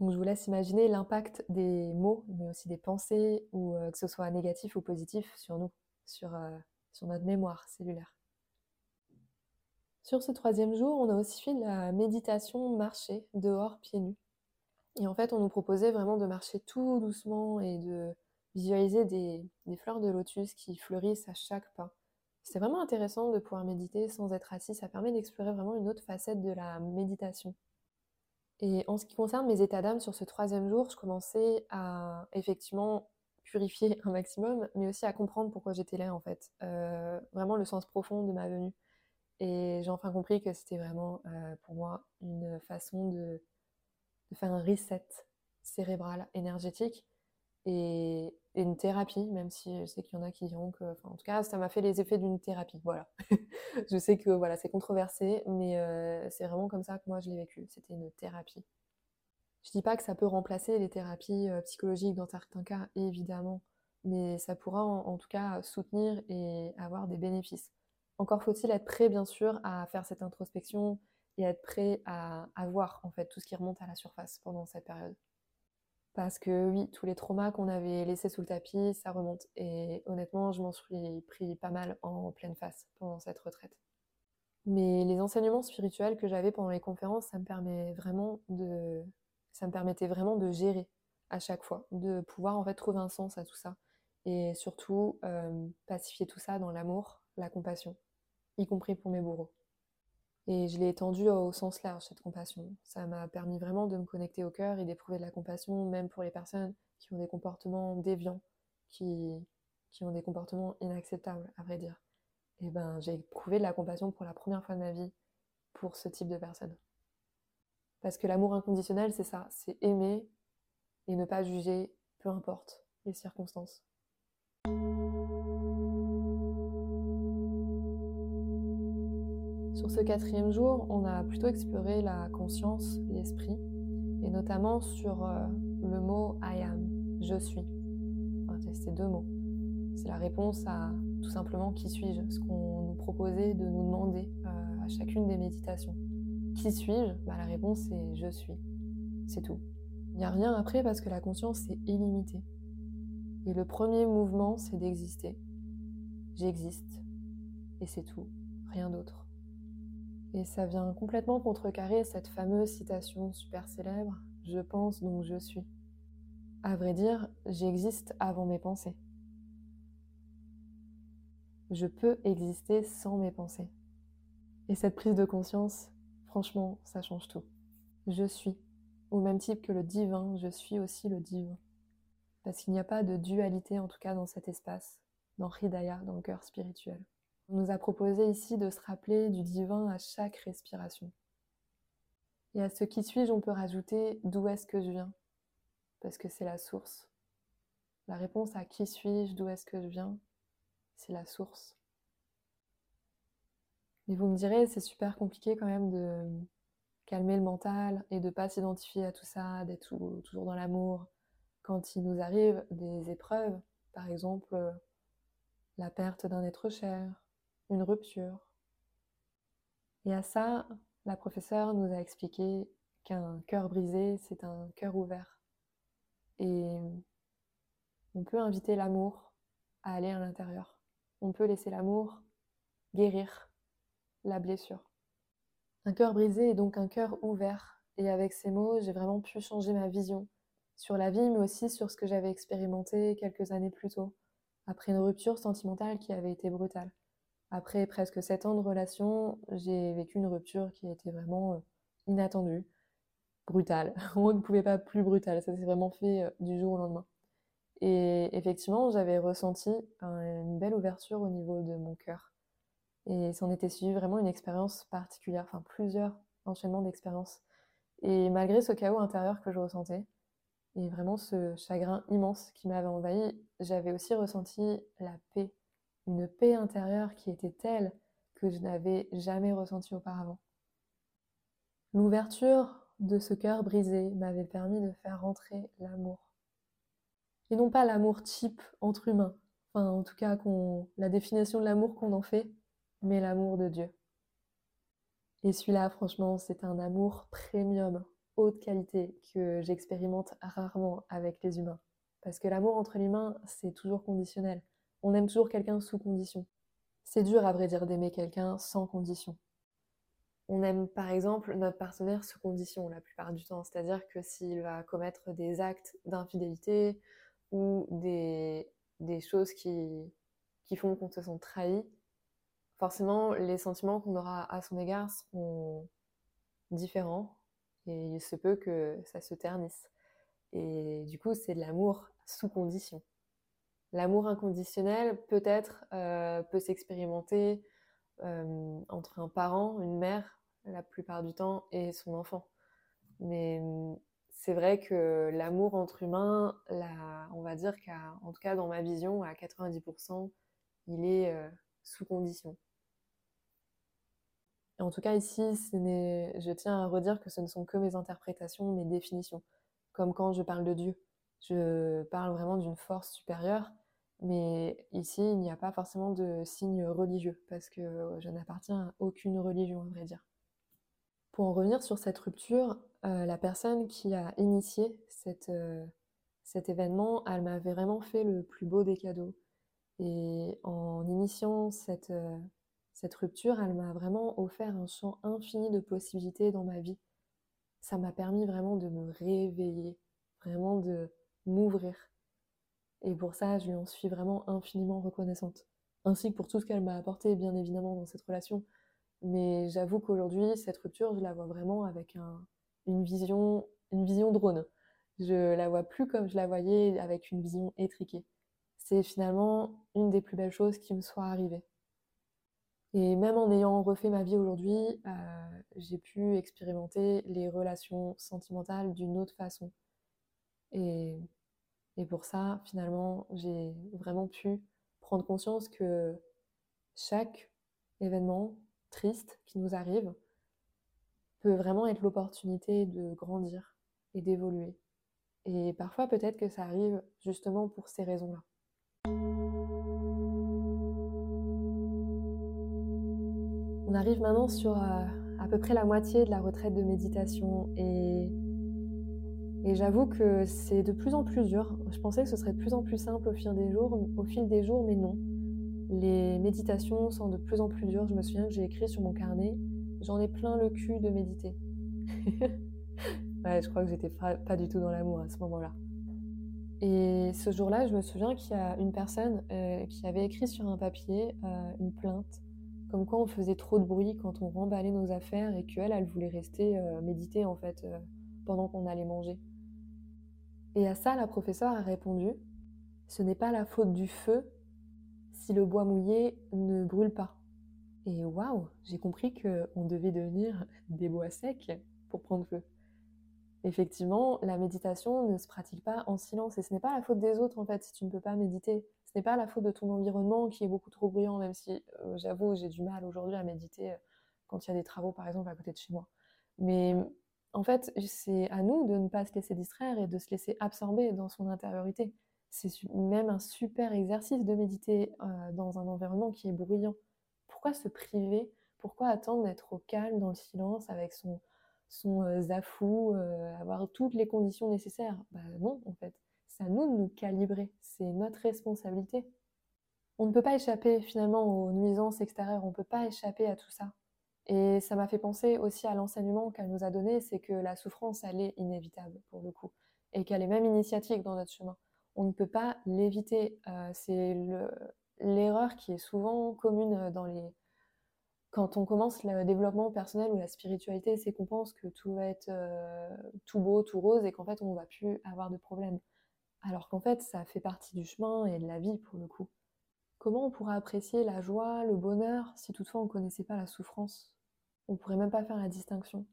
[SPEAKER 1] Donc je vous laisse imaginer l'impact des mots, mais aussi des pensées, ou euh, que ce soit négatif ou positif sur nous, sur, sur notre mémoire cellulaire. Sur ce troisième jour, on a aussi fait la méditation marcher dehors pieds nus. Et en fait, on nous proposait vraiment de marcher tout doucement et de visualiser des, fleurs de lotus qui fleurissent à chaque pas. C'est vraiment intéressant de pouvoir méditer sans être assis. Ça permet d'explorer vraiment une autre facette de la méditation. Et en ce qui concerne mes états d'âme sur ce troisième jour, je commençais à effectivement purifier [laughs] un maximum, mais aussi à comprendre pourquoi j'étais là en fait. Euh, vraiment le sens profond de ma venue. Et j'ai enfin compris que c'était vraiment euh, pour moi une façon de, faire un reset cérébral, énergétique et, une thérapie, même si je sais qu'il y en a qui diront que, en tout cas, ça m'a fait les effets d'une thérapie. Voilà. [laughs] je sais que voilà, c'est controversé, mais euh, c'est vraiment comme ça que moi je l'ai vécu. C'était une thérapie. Je dis pas que ça peut remplacer les thérapies euh, psychologiques dans certains cas, évidemment, mais ça pourra en tout cas soutenir et avoir des bénéfices. Encore faut-il être prêt, bien sûr, à faire cette introspection et être prêt à, voir en fait tout ce qui remonte à la surface pendant cette période. Parce que oui, tous les traumas qu'on avait laissés sous le tapis, ça remonte. Et honnêtement, je m'en suis pris pas mal en pleine face pendant cette retraite. Mais les enseignements spirituels que j'avais pendant les conférences, ça me permet vraiment de, ça me permettait vraiment de gérer à chaque fois, de pouvoir en fait trouver un sens à tout ça, et surtout euh, pacifier tout ça dans l'amour, la compassion y compris pour mes bourreaux. Et je l'ai étendu au sens large, cette compassion. Ça m'a permis vraiment de me connecter au cœur et d'éprouver de la compassion, même pour les personnes qui ont des comportements déviants, qui, qui ont des comportements inacceptables, à vrai dire. Et ben, j'ai éprouvé de la compassion pour la première fois de ma vie pour ce type de personnes. Parce que l'amour inconditionnel, c'est ça, c'est aimer et ne pas juger, peu importe les circonstances. Sur ce quatrième jour, on a plutôt exploré la conscience, l'esprit, et notamment sur euh, le mot I am, je suis. Enfin, ces deux mots. C'est la réponse à tout simplement qui suis-je, ce qu'on nous proposait de nous demander euh, à chacune des méditations. Qui suis-je? Bah, La réponse est je suis. C'est tout. Il n'y a rien après parce que la conscience est illimitée. Et le premier mouvement, c'est d'exister. J'existe. Et c'est tout. Rien d'autre. Et ça vient complètement contrecarrer cette fameuse citation super célèbre Je pense donc je suis. À vrai dire, j'existe avant mes pensées. Je peux exister sans mes pensées. Et cette prise de conscience, franchement, ça change tout. Je suis. Au même type que le divin, je suis aussi le divin. Parce qu'il n'y a pas de dualité, en tout cas dans cet espace, dans Hridaya, dans le cœur spirituel. On nous a proposé ici de se rappeler du divin à chaque respiration. Et à ce qui suis-je, on peut rajouter d'où est-ce que je viens Parce que c'est la source. La réponse à qui suis-je, d'où est-ce que je viens, c'est la source. Et vous me direz, c'est super compliqué quand même de calmer le mental et de ne pas s'identifier à tout ça, d'être toujours dans l'amour. Quand il nous arrive des épreuves, par exemple la perte d'un être cher, une rupture. Et à ça, la professeure nous a expliqué qu'un cœur brisé, c'est un cœur ouvert. Et on peut inviter l'amour à aller à l'intérieur. On peut laisser l'amour guérir la blessure. Un cœur brisé est donc un cœur ouvert. Et avec ces mots, j'ai vraiment pu changer ma vision sur la vie, mais aussi sur ce que j'avais expérimenté quelques années plus tôt, après une rupture sentimentale qui avait été brutale. Après presque sept ans de relation, j'ai vécu une rupture qui a été vraiment inattendue, brutale. On ne pouvait pas plus brutale, ça s'est vraiment fait du jour au lendemain. Et effectivement, j'avais ressenti une belle ouverture au niveau de mon cœur. Et s'en était suivi vraiment une expérience particulière, enfin plusieurs enchaînements d'expériences. Et malgré ce chaos intérieur que je ressentais, et vraiment ce chagrin immense qui m'avait envahi, j'avais aussi ressenti la paix une paix intérieure qui était telle que je n'avais jamais ressentie auparavant. L'ouverture de ce cœur brisé m'avait permis de faire rentrer l'amour. Et non pas l'amour type entre humains, enfin en tout cas la définition de l'amour qu'on en fait, mais l'amour de Dieu. Et celui-là, franchement, c'est un amour premium, haute qualité, que j'expérimente rarement avec les humains. Parce que l'amour entre l'humain, c'est toujours conditionnel on aime toujours quelqu'un sous condition. C'est dur à vrai dire d'aimer quelqu'un sans condition. On aime par exemple notre partenaire sous condition la plupart du temps, c'est-à-dire que s'il va commettre des actes d'infidélité ou des, choses qui, qui font qu'on se sent trahi, forcément les sentiments qu'on aura à son égard seront différents et il se peut que ça se ternisse. Et du coup, c'est de l'amour sous condition. L'amour inconditionnel, peut-être, euh, peut s'expérimenter euh, entre un parent, une mère, la plupart du temps, et son enfant. Mais mm, c'est vrai que l'amour entre humains, on va dire qu'en tout cas dans ma vision, à 90%, il est euh, sous condition. en tout cas ici, je tiens à redire que ce ne sont que mes interprétations, mes définitions. Comme quand je parle de Dieu. Je parle vraiment d'une force supérieure, mais ici, il n'y a pas forcément de signe religieux, parce que je n'appartiens à aucune religion, à vrai dire. Pour en revenir sur cette rupture, euh, la personne qui a initié euh, cet événement, elle m'avait vraiment fait le plus beau des cadeaux. Et en initiant cette, euh, cette rupture, elle m'a vraiment offert un champ infini de possibilités dans ma vie. Ça m'a permis vraiment de me réveiller, vraiment de m'ouvrir. Et pour ça, je lui en suis vraiment infiniment reconnaissante. Ainsi que pour tout ce qu'elle m'a apporté, bien évidemment, dans cette relation. Mais j'avoue qu'aujourd'hui, cette rupture, je la vois vraiment avec une, vision, une vision drone. Je la vois plus comme je la voyais avec une vision étriquée. C'est finalement une des plus belles choses qui me soit arrivée. Et même en ayant refait ma vie aujourd'hui, euh, j'ai pu expérimenter les relations sentimentales d'une autre façon. Et et pour ça, finalement, j'ai vraiment pu prendre conscience que chaque événement triste qui nous arrive peut vraiment être l'opportunité de grandir et d'évoluer. Et parfois, peut-être que ça arrive justement pour ces raisons-là. On arrive maintenant sur euh, à peu près la moitié de la retraite de méditation et et j'avoue que c'est de plus en plus dur. Je pensais que ce serait de plus en plus simple au fil des jours, au fil des jours mais non. Les méditations sont de plus en plus dures. Je me souviens que j'ai écrit sur mon carnet, j'en ai plein le cul de méditer. [laughs] je crois que j'étais pas, du tout dans l'amour à ce moment-là. Et ce jour-là, je me souviens qu'il y a une personne euh, qui avait écrit sur un papier euh, une plainte, comme quoi on faisait trop de bruit quand on remballait nos affaires et qu'elle, elle voulait rester euh, méditer en fait pendant qu'on allait manger. Et à ça, la professeure a répondu Ce n'est pas la faute du feu si le bois mouillé ne brûle pas. Et waouh, j'ai compris qu'on devait devenir [laughs] des bois secs pour prendre feu effectivement, la méditation ne se pratique pas en silence. Et ce n'est pas la faute des autres, en fait, si tu ne peux pas méditer. Ce n'est pas la faute de ton environnement qui est beaucoup trop bruyant, même si, euh, j'avoue, j'ai du mal aujourd'hui à méditer euh, quand il y a des travaux, par exemple, à côté de chez moi. Mais en fait, c'est à nous de ne pas se laisser distraire et de se laisser absorber dans son intériorité. C'est même un super exercice de méditer euh, dans un environnement qui est bruyant. Pourquoi se priver? Pourquoi attendre d'être au calme, dans le silence, avec son, son euh, zafou, euh, avoir toutes les conditions nécessaires? Bah non, en fait. C'est à nous de nous calibrer. C'est notre responsabilité. On ne peut pas échapper finalement aux nuisances extérieures. On ne peut pas échapper à tout ça. Et ça m'a fait penser aussi à l'enseignement qu'elle nous a donné, c'est que la souffrance, elle est inévitable pour le coup, et qu'elle est même initiatique dans notre chemin. On ne peut pas l'éviter. Euh, c'est l'erreur qui est souvent commune dans les, quand on commence le développement personnel ou la spiritualité, c'est qu'on pense que tout va être euh, tout beau, tout rose et qu'en fait on ne va plus avoir de problème. Alors qu'en fait ça fait partie du chemin et de la vie pour le coup. Comment on pourra apprécier la joie, le bonheur si toutefois on ne connaissait pas la souffrance? On pourrait même pas faire la distinction.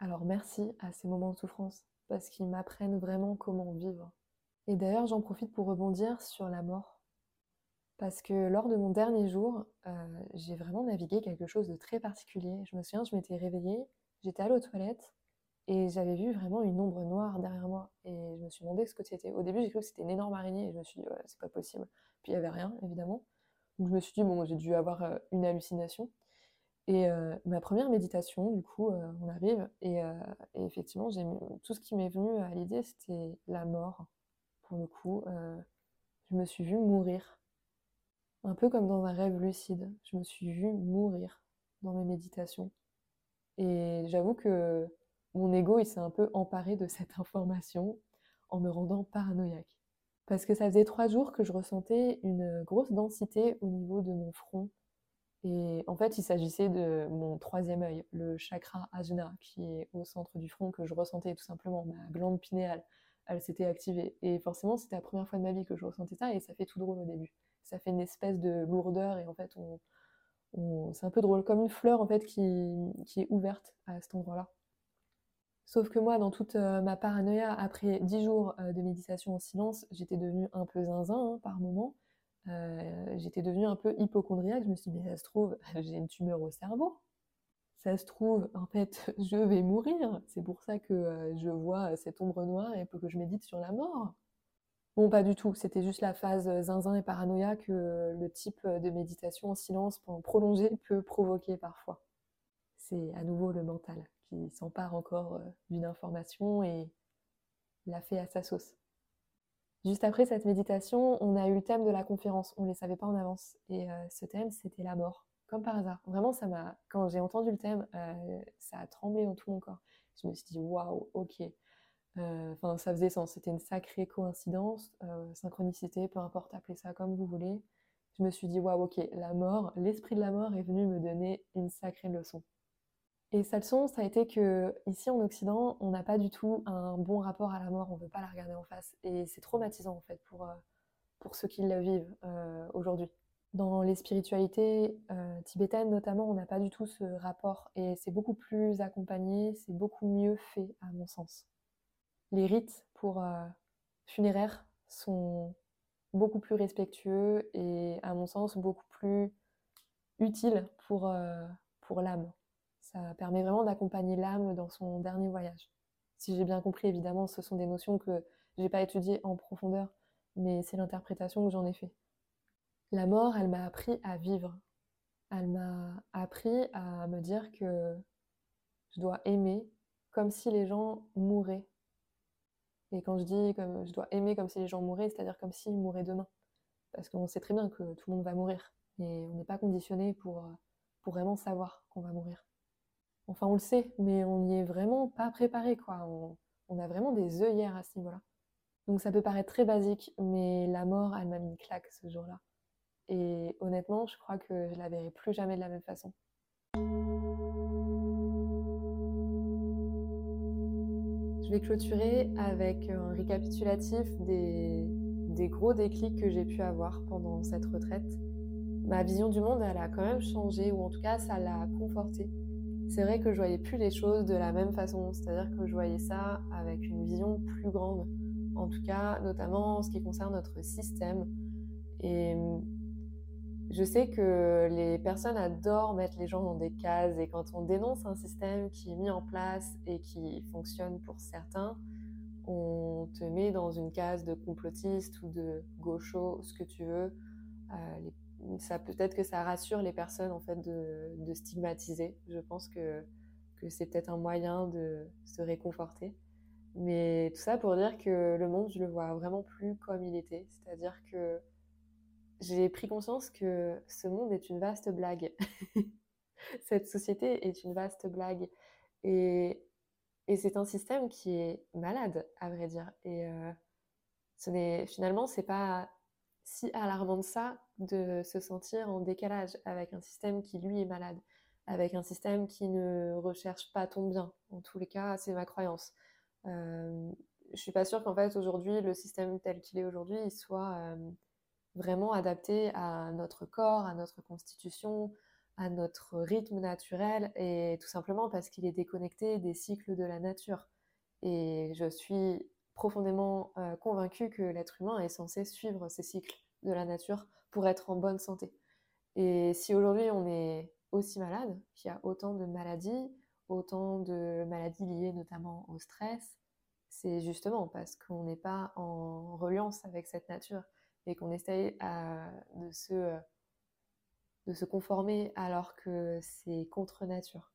[SPEAKER 1] Alors merci à ces moments de souffrance parce qu'ils m'apprennent vraiment comment vivre. Et d'ailleurs j'en profite pour rebondir sur la mort. Parce que lors de mon dernier jour, euh, j'ai vraiment navigué quelque chose de très particulier. Je me souviens, je m'étais réveillée, j'étais allée aux toilettes et j'avais vu vraiment une ombre noire derrière moi. Et je me suis demandé ce que c'était. Au début, j'ai cru que c'était une énorme araignée et je me suis dit, c'est pas possible. Puis il n'y avait rien, évidemment. Donc je me suis dit, bon, j'ai dû avoir euh, une hallucination. Et euh, ma première méditation, du coup, on arrive et, et effectivement, tout ce qui m'est venu à l'idée, c'était la mort. Pour le coup, je me suis vue mourir un peu comme dans un rêve lucide. Je me suis vue mourir dans mes méditations. Et j'avoue que mon ego, il s'est un peu emparé de cette information en me rendant paranoïaque. Parce que ça faisait trois jours que je ressentais une grosse densité au niveau de mon front. Et en fait, il s'agissait de mon troisième œil, le chakra ajna, qui est au centre du front, que je ressentais tout simplement. Ma glande pinéale, elle s'était activée. Et forcément, c'était la première fois de ma vie que je ressentais ça, et ça fait tout drôle au début ça fait une espèce de lourdeur et en fait on, c'est un peu drôle, comme une fleur en fait qui, est ouverte à cet endroit-là. Sauf que moi, dans toute euh, ma paranoïa, après dix jours euh, de méditation en silence, j'étais devenue un peu zinzin hein, par moment. Euh, j'étais devenue un peu hypochondriaque. Je me suis dit, mais ça se trouve, [laughs] j'ai une tumeur au cerveau. Ça se trouve, en fait, [laughs] je vais mourir. C'est pour ça que je vois cette ombre noire et que je médite sur la mort. Bon, pas du tout. C'était juste la phase euh, zinzin et paranoïa que le type euh, de méditation en silence pendant prolongé peut provoquer parfois. C'est à nouveau le mental qui s'empare encore euh, d'une information et la fait à sa sauce. Juste après cette méditation, on a eu le thème de la conférence. On ne les savait pas en avance. Et ce thème, c'était la mort. Comme par hasard. Vraiment, ça m'a. Quand j'ai entendu le thème, ça a tremblé dans tout mon corps. Je me suis dit, waouh, ok. Euh, enfin, ça faisait sens. C'était une sacrée coïncidence, euh, synchronicité, peu importe, appelez ça comme vous voulez. Je me suis dit, waouh, ok, la mort, l'esprit de la mort est venu me donner une sacrée leçon. Et cette leçon, ça a été que ici en Occident, on n'a pas du tout un bon rapport à la mort, on ne veut pas la regarder en face. Et c'est traumatisant en fait pour, euh, pour ceux qui la vivent aujourd'hui. Dans les spiritualités tibétaines notamment, on n'a pas du tout ce rapport et c'est beaucoup plus accompagné, c'est beaucoup mieux fait à mon sens les rites pour euh, funéraires sont beaucoup plus respectueux et à mon sens beaucoup plus utiles pour, euh, pour l'âme. Ça permet vraiment d'accompagner l'âme dans son dernier voyage. Si j'ai bien compris, évidemment, ce sont des notions que je n'ai pas étudiées en profondeur, mais c'est l'interprétation que j'en ai fait. La mort, elle m'a appris à vivre. Elle m'a appris à me dire que je dois aimer comme si les gens mouraient et quand je dis que je dois aimer comme si les gens mouraient, c'est-à-dire comme s'ils mouraient demain. Parce qu'on sait très bien que tout le monde va mourir. Et on n'est pas conditionné pour, pour vraiment savoir qu'on va mourir. Enfin, on le sait, mais on n'y est vraiment pas préparé, quoi. On, a vraiment des œillères à ce niveau-là. Donc ça peut paraître très basique, mais la mort, elle m'a mis une claque ce jour-là. Et honnêtement, je crois que je la verrai plus jamais de la même façon. Je vais clôturer avec un récapitulatif des, des gros déclics que j'ai pu avoir pendant cette retraite. Ma vision du monde, elle a quand même changé, ou en tout cas, ça l'a conforté. C'est vrai que je voyais plus les choses de la même façon, c'est-à-dire que je voyais ça avec une vision plus grande en tout cas notamment en ce qui concerne notre système. Et hum, je sais que les personnes adorent mettre les gens dans des cases et quand on dénonce un système qui est mis en place et qui fonctionne pour certains, on te met dans une case de complotiste ou de gaucho, ce que tu veux. Euh, ça peut-être que ça rassure les personnes en fait de, stigmatiser. Je pense que, que c'est peut-être un moyen de se réconforter. Mais tout ça pour dire que le monde, je le vois vraiment plus comme il était. C'est-à-dire que j'ai pris conscience que ce monde est une vaste blague. [laughs] Cette société est une vaste blague. Et, et c'est un système qui est malade, à vrai dire. Et euh, ce n'est, finalement, c'est pas si alarmant de ça de se sentir en décalage avec un système qui, lui, est malade. Avec un système qui ne recherche pas ton bien. En tous les cas, c'est ma croyance. Euh, je suis pas sûre qu'en fait aujourd'hui le système tel qu'il est aujourd'hui soit euh, vraiment adapté à notre corps, à notre constitution, à notre rythme naturel et tout simplement parce qu'il est déconnecté des cycles de la nature. Et je suis profondément euh, convaincue que l'être humain est censé suivre ces cycles de la nature pour être en bonne santé. Et si aujourd'hui on est aussi malade, qu'il y a autant de maladies, autant de maladies liées notamment au stress, c'est justement parce qu'on n'est pas en reliance avec cette nature et qu'on essaye de, se, de se conformer alors que c'est contre nature.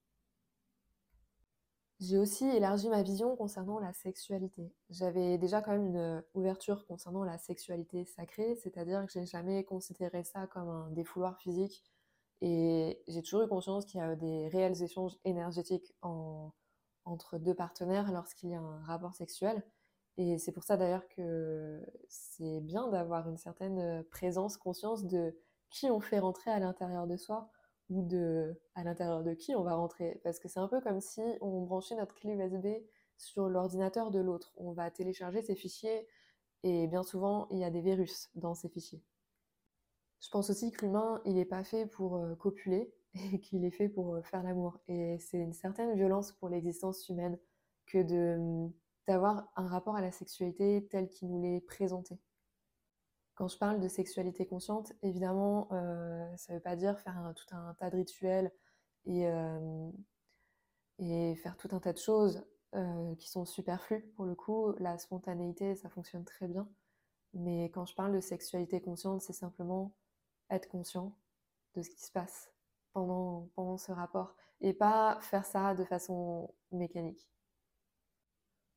[SPEAKER 1] J'ai aussi élargi ma vision concernant la sexualité. J'avais déjà quand même une ouverture concernant la sexualité sacrée, c'est-à-dire que j'ai jamais considéré ça comme un défouloir physique et j'ai toujours eu conscience qu'il y a des réels échanges énergétiques entre deux partenaires lorsqu'il y a un rapport sexuel. Et c'est pour ça d'ailleurs que c'est bien d'avoir une certaine présence, conscience de qui on fait rentrer à l'intérieur de soi ou de à l'intérieur de qui on va rentrer. Parce que c'est un peu comme si on branchait notre clé USB sur l'ordinateur de l'autre. On va télécharger ces fichiers et bien souvent il y a des virus dans ces fichiers. Je pense aussi que l'humain, il n'est pas fait pour euh, copuler [laughs] et qu'il est fait pour euh, faire l'amour. Et c'est une certaine violence pour l'existence humaine que d'avoir un rapport à la sexualité tel qu'il nous l'est présenté. Quand je parle de sexualité consciente, évidemment, euh, ça ne veut pas dire faire tout un tas de rituels et, et faire tout un tas de choses qui sont superflues. Pour le coup, la spontanéité, ça fonctionne très bien. Mais quand je parle de sexualité consciente, c'est simplement être conscient de ce qui se passe pendant, pendant ce rapport et pas faire ça de façon mécanique.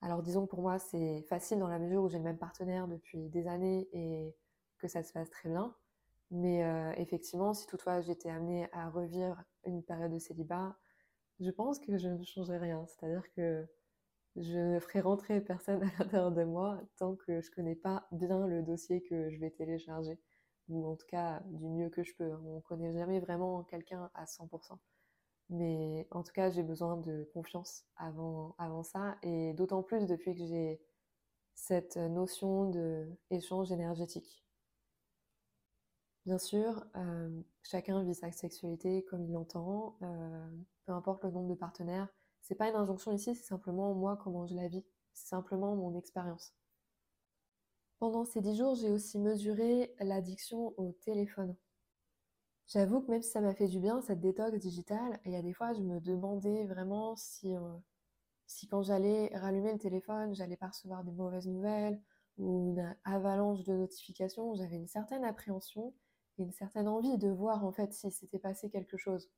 [SPEAKER 1] Alors disons que pour moi c'est facile dans la mesure où j'ai le même partenaire depuis des années et que ça se passe très bien. Mais euh, effectivement, si toutefois j'étais amenée à revivre une période de célibat, je pense que je ne changerais rien. C'est-à-dire que je ne ferai rentrer personne [laughs] à l'intérieur de moi tant que je ne connais pas bien le dossier que je vais télécharger ou en tout cas du mieux que je peux. On ne connaît jamais vraiment quelqu'un à 100%. Mais en tout cas, j'ai besoin de confiance avant, avant ça, et d'autant plus depuis que j'ai cette notion d'échange énergétique. Bien sûr, euh, chacun vit sa sexualité comme il l'entend, euh, peu importe le nombre de partenaires. C'est pas une injonction ici, c'est simplement moi comment je la vis, c'est simplement mon expérience. Pendant ces dix jours, j'ai aussi mesuré l'addiction au téléphone. J'avoue que même si ça m'a fait du bien, cette détox digitale, il y a des fois, je me demandais vraiment si, euh, si quand j'allais rallumer le téléphone, j'allais pas recevoir des mauvaises nouvelles ou une avalanche de notifications. J'avais une certaine appréhension une certaine envie de voir en fait si s'était passé quelque chose.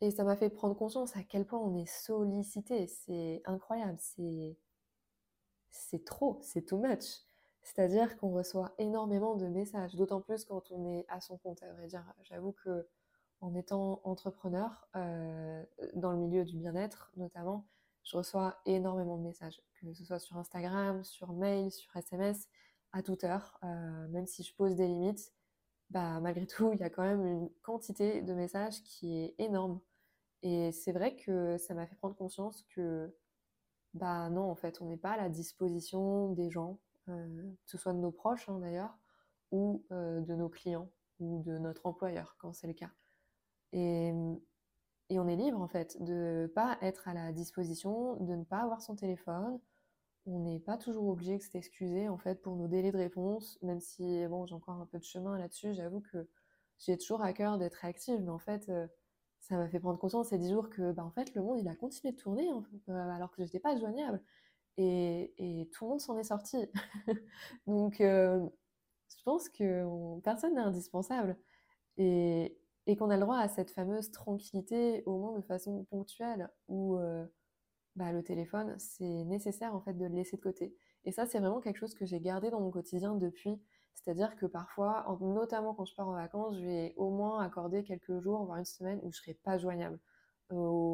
[SPEAKER 1] Et ça m'a fait prendre conscience à quel point on est sollicité. C'est incroyable, c'est c'est trop, c'est too much. C'est-à-dire qu'on reçoit énormément de messages, d'autant plus quand on est à son compte, à vrai dire. J'avoue que en étant entrepreneur, euh, dans le milieu du bien-être notamment, je reçois énormément de messages, que ce soit sur Instagram, sur mail, sur SMS, à toute heure. même si je pose des limites, bah, malgré tout, il y a quand même une quantité de messages qui est énorme. Et c'est vrai que ça m'a fait prendre conscience que, bah non, en fait, on n'est pas à la disposition des gens, que ce soit de nos proches hein, d'ailleurs, ou de nos clients, ou de notre employeur quand c'est le cas. Et, et, on est libre en fait de ne pas être à la disposition, de ne pas avoir son téléphone. On n'est pas toujours obligé de s'excuser en fait pour nos délais de réponse, même si bon j'ai encore un peu de chemin là-dessus. J'avoue que j'ai toujours à cœur d'être active, mais en fait ça m'a fait prendre conscience ces dix jours que bah, en fait le monde il a continué de tourner alors que je n'étais pas joignable et, et, tout le monde s'en est sorti. [laughs] Donc je pense que personne n'est indispensable et, et qu'on a le droit à cette fameuse tranquillité au moins de façon ponctuelle où euh, bah, le téléphone, c'est nécessaire en fait de le laisser de côté. Et ça, c'est vraiment quelque chose que j'ai gardé dans mon quotidien depuis. C'est-à-dire que parfois, notamment quand je pars en vacances, je vais au moins accorder quelques jours, voire une semaine où je serai pas joignable.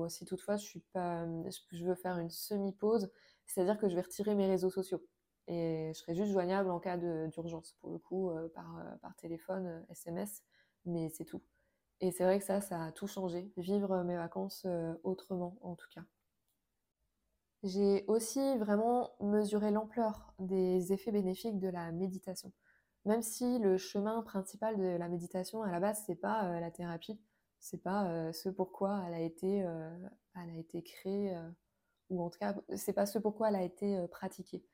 [SPEAKER 1] si toutefois je suis pas, je veux faire une semi-pause, c'est-à-dire que je vais retirer mes réseaux sociaux et je serai juste joignable en cas d'urgence, pour le coup, euh, par, euh, par, téléphone, SMS, euh, mais c'est tout. Et c'est vrai que ça, ça a tout changé, vivre mes vacances autrement en tout cas. J'ai aussi vraiment mesuré l'ampleur des effets bénéfiques de la méditation. Même si le chemin principal de la méditation à la base, c'est pas la thérapie, c'est pas ce pourquoi elle a été, elle a été créée, ou en tout cas, c'est pas ce pourquoi elle a été pratiquée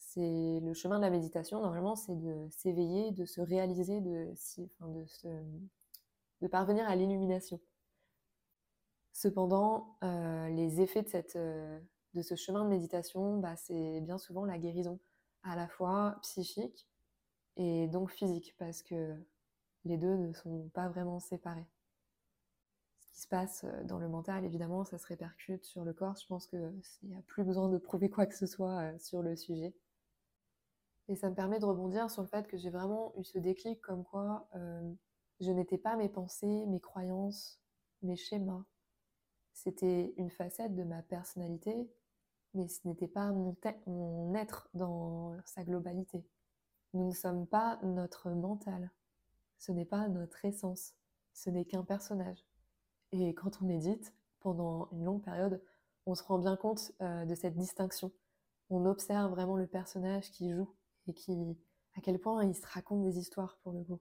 [SPEAKER 1] c'est le chemin de la méditation, normalement, c'est de s'éveiller, de se réaliser, de, de, parvenir à l'illumination. Cependant, euh, les effets de, cette, euh, de ce chemin de méditation, bah, c'est bien souvent la guérison, à la fois psychique et donc physique, parce que les deux ne sont pas vraiment séparés. Ce qui se passe euh, dans le mental, évidemment, ça se répercute sur le corps. Je pense qu'il n'y a plus besoin de prouver quoi que ce soit sur le sujet. Et ça me permet de rebondir sur le fait que j'ai vraiment eu ce déclic comme quoi euh, je n'étais pas mes pensées, mes croyances, mes schémas. C'était une facette de ma personnalité, mais ce n'était pas mon, être dans sa globalité. Nous ne sommes pas notre mental. Ce n'est pas notre essence. Ce n'est qu'un personnage. Et quand on médite, pendant une longue période, on se rend bien compte euh, de cette distinction. On observe vraiment le personnage qui joue et qui, à quel point il se raconte des histoires pour le coup.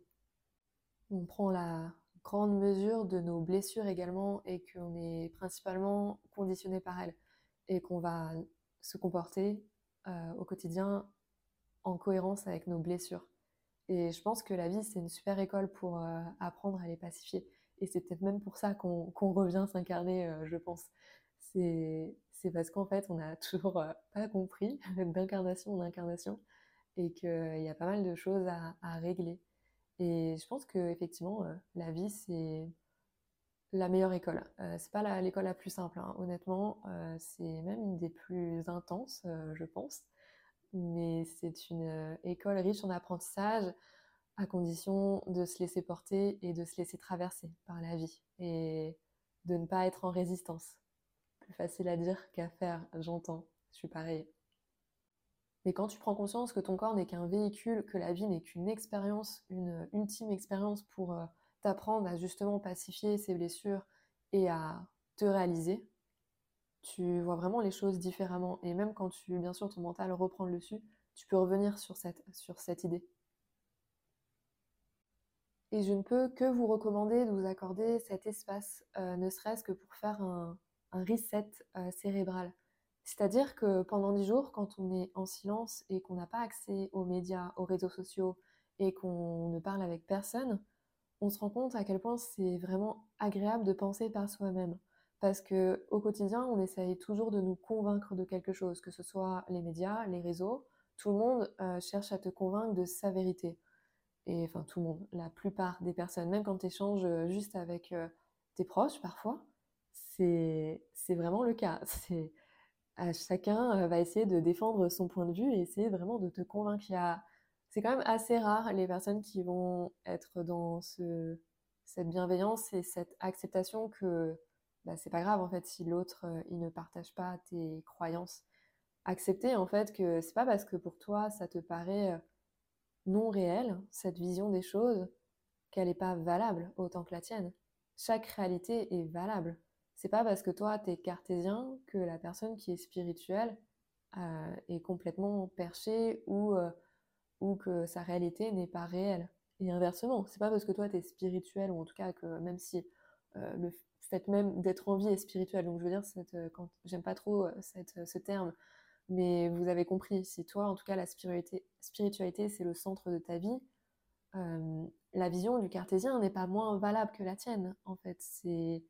[SPEAKER 1] On prend la grande mesure de nos blessures également et qu'on est principalement conditionné par elles et qu'on va se comporter euh, au quotidien en cohérence avec nos blessures. Et je pense que la vie, c'est une super école pour euh, apprendre à les pacifier. Et c'est peut-être même pour ça qu'on revient s'incarner, euh, je pense. C'est parce qu'en fait, on n'a [laughs] toujours pas compris [laughs] d'incarnation en incarnation et qu'il y a pas mal de choses à, régler. Et je pense que effectivement, la vie, c'est la meilleure école. Euh, c'est pas l'école la, plus simple, hein. honnêtement. Euh, c'est même une des plus intenses, je pense. Mais c'est une école riche en apprentissage, à condition de se laisser porter et de se laisser traverser par la vie et de ne pas être en résistance. Plus facile à dire qu'à faire, j'entends. Je suis pareil. Mais quand tu prends conscience que ton corps n'est qu'un véhicule, que la vie n'est qu'une expérience, une ultime expérience pour euh, t'apprendre à justement pacifier ces blessures et à te réaliser, tu vois vraiment les choses différemment. Et même quand tu, bien sûr, ton mental reprend le dessus, tu peux revenir sur cette, sur cette idée. Et je ne peux que vous recommander de vous accorder cet espace, euh, ne serait-ce que pour faire un, reset euh, cérébral. C'est-à-dire que pendant dix jours, quand on est en silence et qu'on n'a pas accès aux médias, aux réseaux sociaux et qu'on ne parle avec personne, on se rend compte à quel point c'est vraiment agréable de penser par soi-même. Parce que au quotidien, on essaye toujours de nous convaincre de quelque chose, que ce soit les médias, les réseaux. Tout le monde euh, cherche à te convaincre de sa vérité. Et enfin, tout le monde, la plupart des personnes, même quand tu échanges euh, juste avec euh, tes proches parfois, c'est vraiment le cas. [laughs] Chacun va essayer de défendre son point de vue et essayer vraiment de te convaincre. C'est quand même assez rare les personnes qui vont être dans ce, cette bienveillance et cette acceptation que bah, c'est pas grave en fait si l'autre euh, il ne partage pas tes croyances. Accepter en fait que c'est pas parce que pour toi ça te paraît euh, non réel, cette vision des choses, qu'elle n'est pas valable autant que la tienne. Chaque réalité est valable. C'est pas parce que toi tu es cartésien que la personne qui est spirituelle euh, est complètement perchée ou, ou que sa réalité n'est pas réelle. Et inversement, c'est pas parce que toi tu es spirituel ou en tout cas que même si le fait même d'être en vie est spirituel. Donc je veux dire, euh, j'aime pas trop euh, euh, ce terme, mais vous avez compris, si toi, en tout cas, la spiritualité, c'est le centre de ta vie, la vision du cartésien n'est pas moins valable que la tienne, en fait. C'est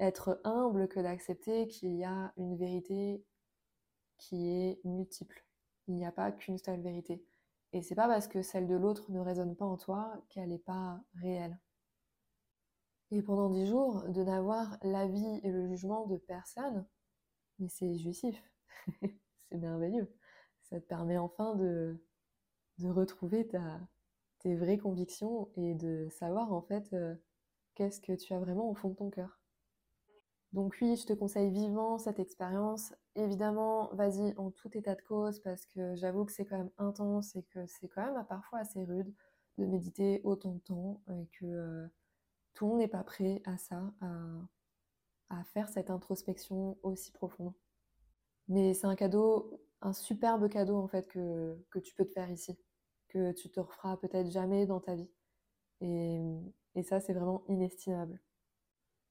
[SPEAKER 1] être humble que d'accepter qu'il y a une vérité qui est multiple. Il n'y a pas qu'une seule vérité. Et c'est pas parce que celle de l'autre ne résonne pas en toi qu'elle n'est pas réelle. Et pendant dix jours, de n'avoir l'avis et le jugement de personne, mais c'est jouissif, [laughs] c'est merveilleux. Ça te permet enfin de, retrouver ta, tes vraies convictions et de savoir en fait euh, qu'est-ce que tu as vraiment au fond de ton cœur. Donc oui, je te conseille vivement cette expérience. Évidemment, vas-y en tout état de cause parce que j'avoue que c'est quand même intense et que c'est quand même parfois assez rude de méditer autant de temps et que euh, tout le monde n'est pas prêt à ça, à, faire cette introspection aussi profonde. Mais c'est un cadeau, un superbe cadeau en fait que, tu peux te faire ici, que tu te referas peut-être jamais dans ta vie. Et, ça, c'est vraiment inestimable.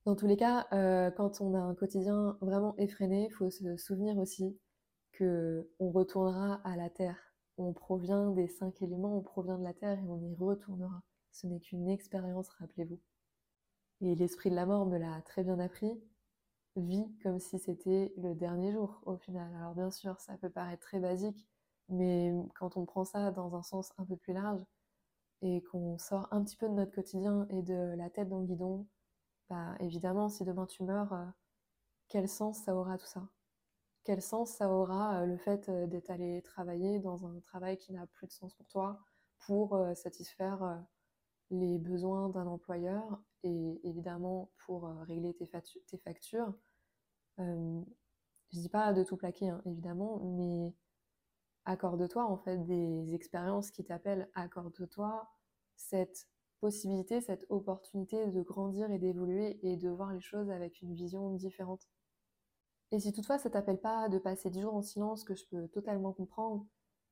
[SPEAKER 1] Dans tous les cas, euh, quand on a un quotidien vraiment effréné, il faut se souvenir aussi que on retournera à la terre. On provient des cinq éléments, on provient de la terre et on y retournera. Ce n'est qu'une expérience, rappelez-vous et l'esprit de la mort me l'a très bien appris, vit comme si c'était le dernier jour au final. Alors bien sûr, ça peut paraître très basique, mais quand on prend ça dans un sens un peu plus large et qu'on sort un petit peu de notre quotidien et de la tête dans le guidon, bah évidemment, si demain tu meurs, euh, quel sens ça aura tout ça? Quel sens ça aura euh, le fait euh, d'être allé travailler dans un travail qui n'a plus de sens pour toi pour satisfaire les besoins d'un employeur et évidemment pour régler tes, factures? Euh, je dis pas de tout plaquer, hein, évidemment, mais accorde-toi en fait des expériences qui t'appellent, accorde-toi cette cette opportunité de grandir et d'évoluer et de voir les choses avec une vision différente. Et si toutefois ça t'appelle pas de passer 10 jours en silence, que je peux totalement comprendre,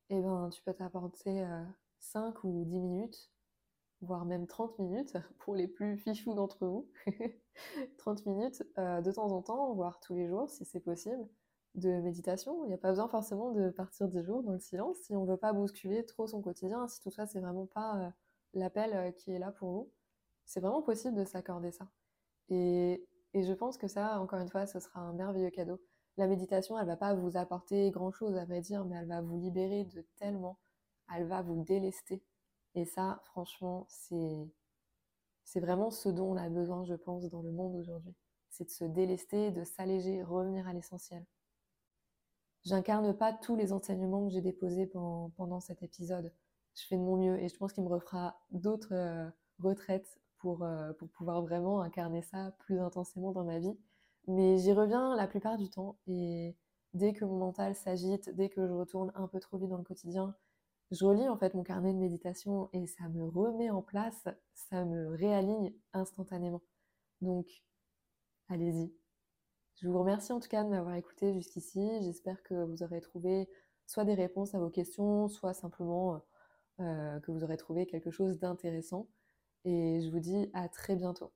[SPEAKER 1] eh ben tu peux t'apporter 5 euh, ou 10 minutes voire même 30 minutes [laughs] pour les plus fichous d'entre vous. [laughs] 30 minutes euh, de temps en temps, voire tous les jours si c'est possible, de méditation. Il n'y a pas besoin forcément de partir 10 jours dans le silence si on veut pas bousculer trop son quotidien, si tout ça c'est vraiment pas euh, l'appel euh, qui est là pour vous. C'est vraiment possible de s'accorder ça. Et, et je pense que ça, encore une fois, ce sera un merveilleux cadeau. La méditation, elle va pas vous apporter grand chose à vrai dire, mais elle va vous libérer de tellement, elle va vous délester et ça, franchement, c'est c'est vraiment ce dont on a besoin, je pense, dans le monde aujourd'hui. C'est de se délester, de s'alléger, revenir à l'essentiel. J'incarne pas tous les enseignements que j'ai déposés pendant, cet épisode. Je fais de mon mieux et je pense qu'il me refera d'autres euh, retraites pour, euh, pour pouvoir vraiment incarner ça plus intensément dans ma vie. Mais j'y reviens la plupart du temps et dès que mon mental s'agite, dès que je retourne un peu trop vite dans le quotidien, je relis en fait mon carnet de méditation et ça me remet en place, ça me réaligne instantanément. Donc, allez-y. Je vous remercie en tout cas de m'avoir écouté jusqu'ici. J'espère que vous aurez trouvé soit des réponses à vos questions, soit simplement euh, que vous aurez trouvé quelque chose d'intéressant. Et je vous dis à très bientôt.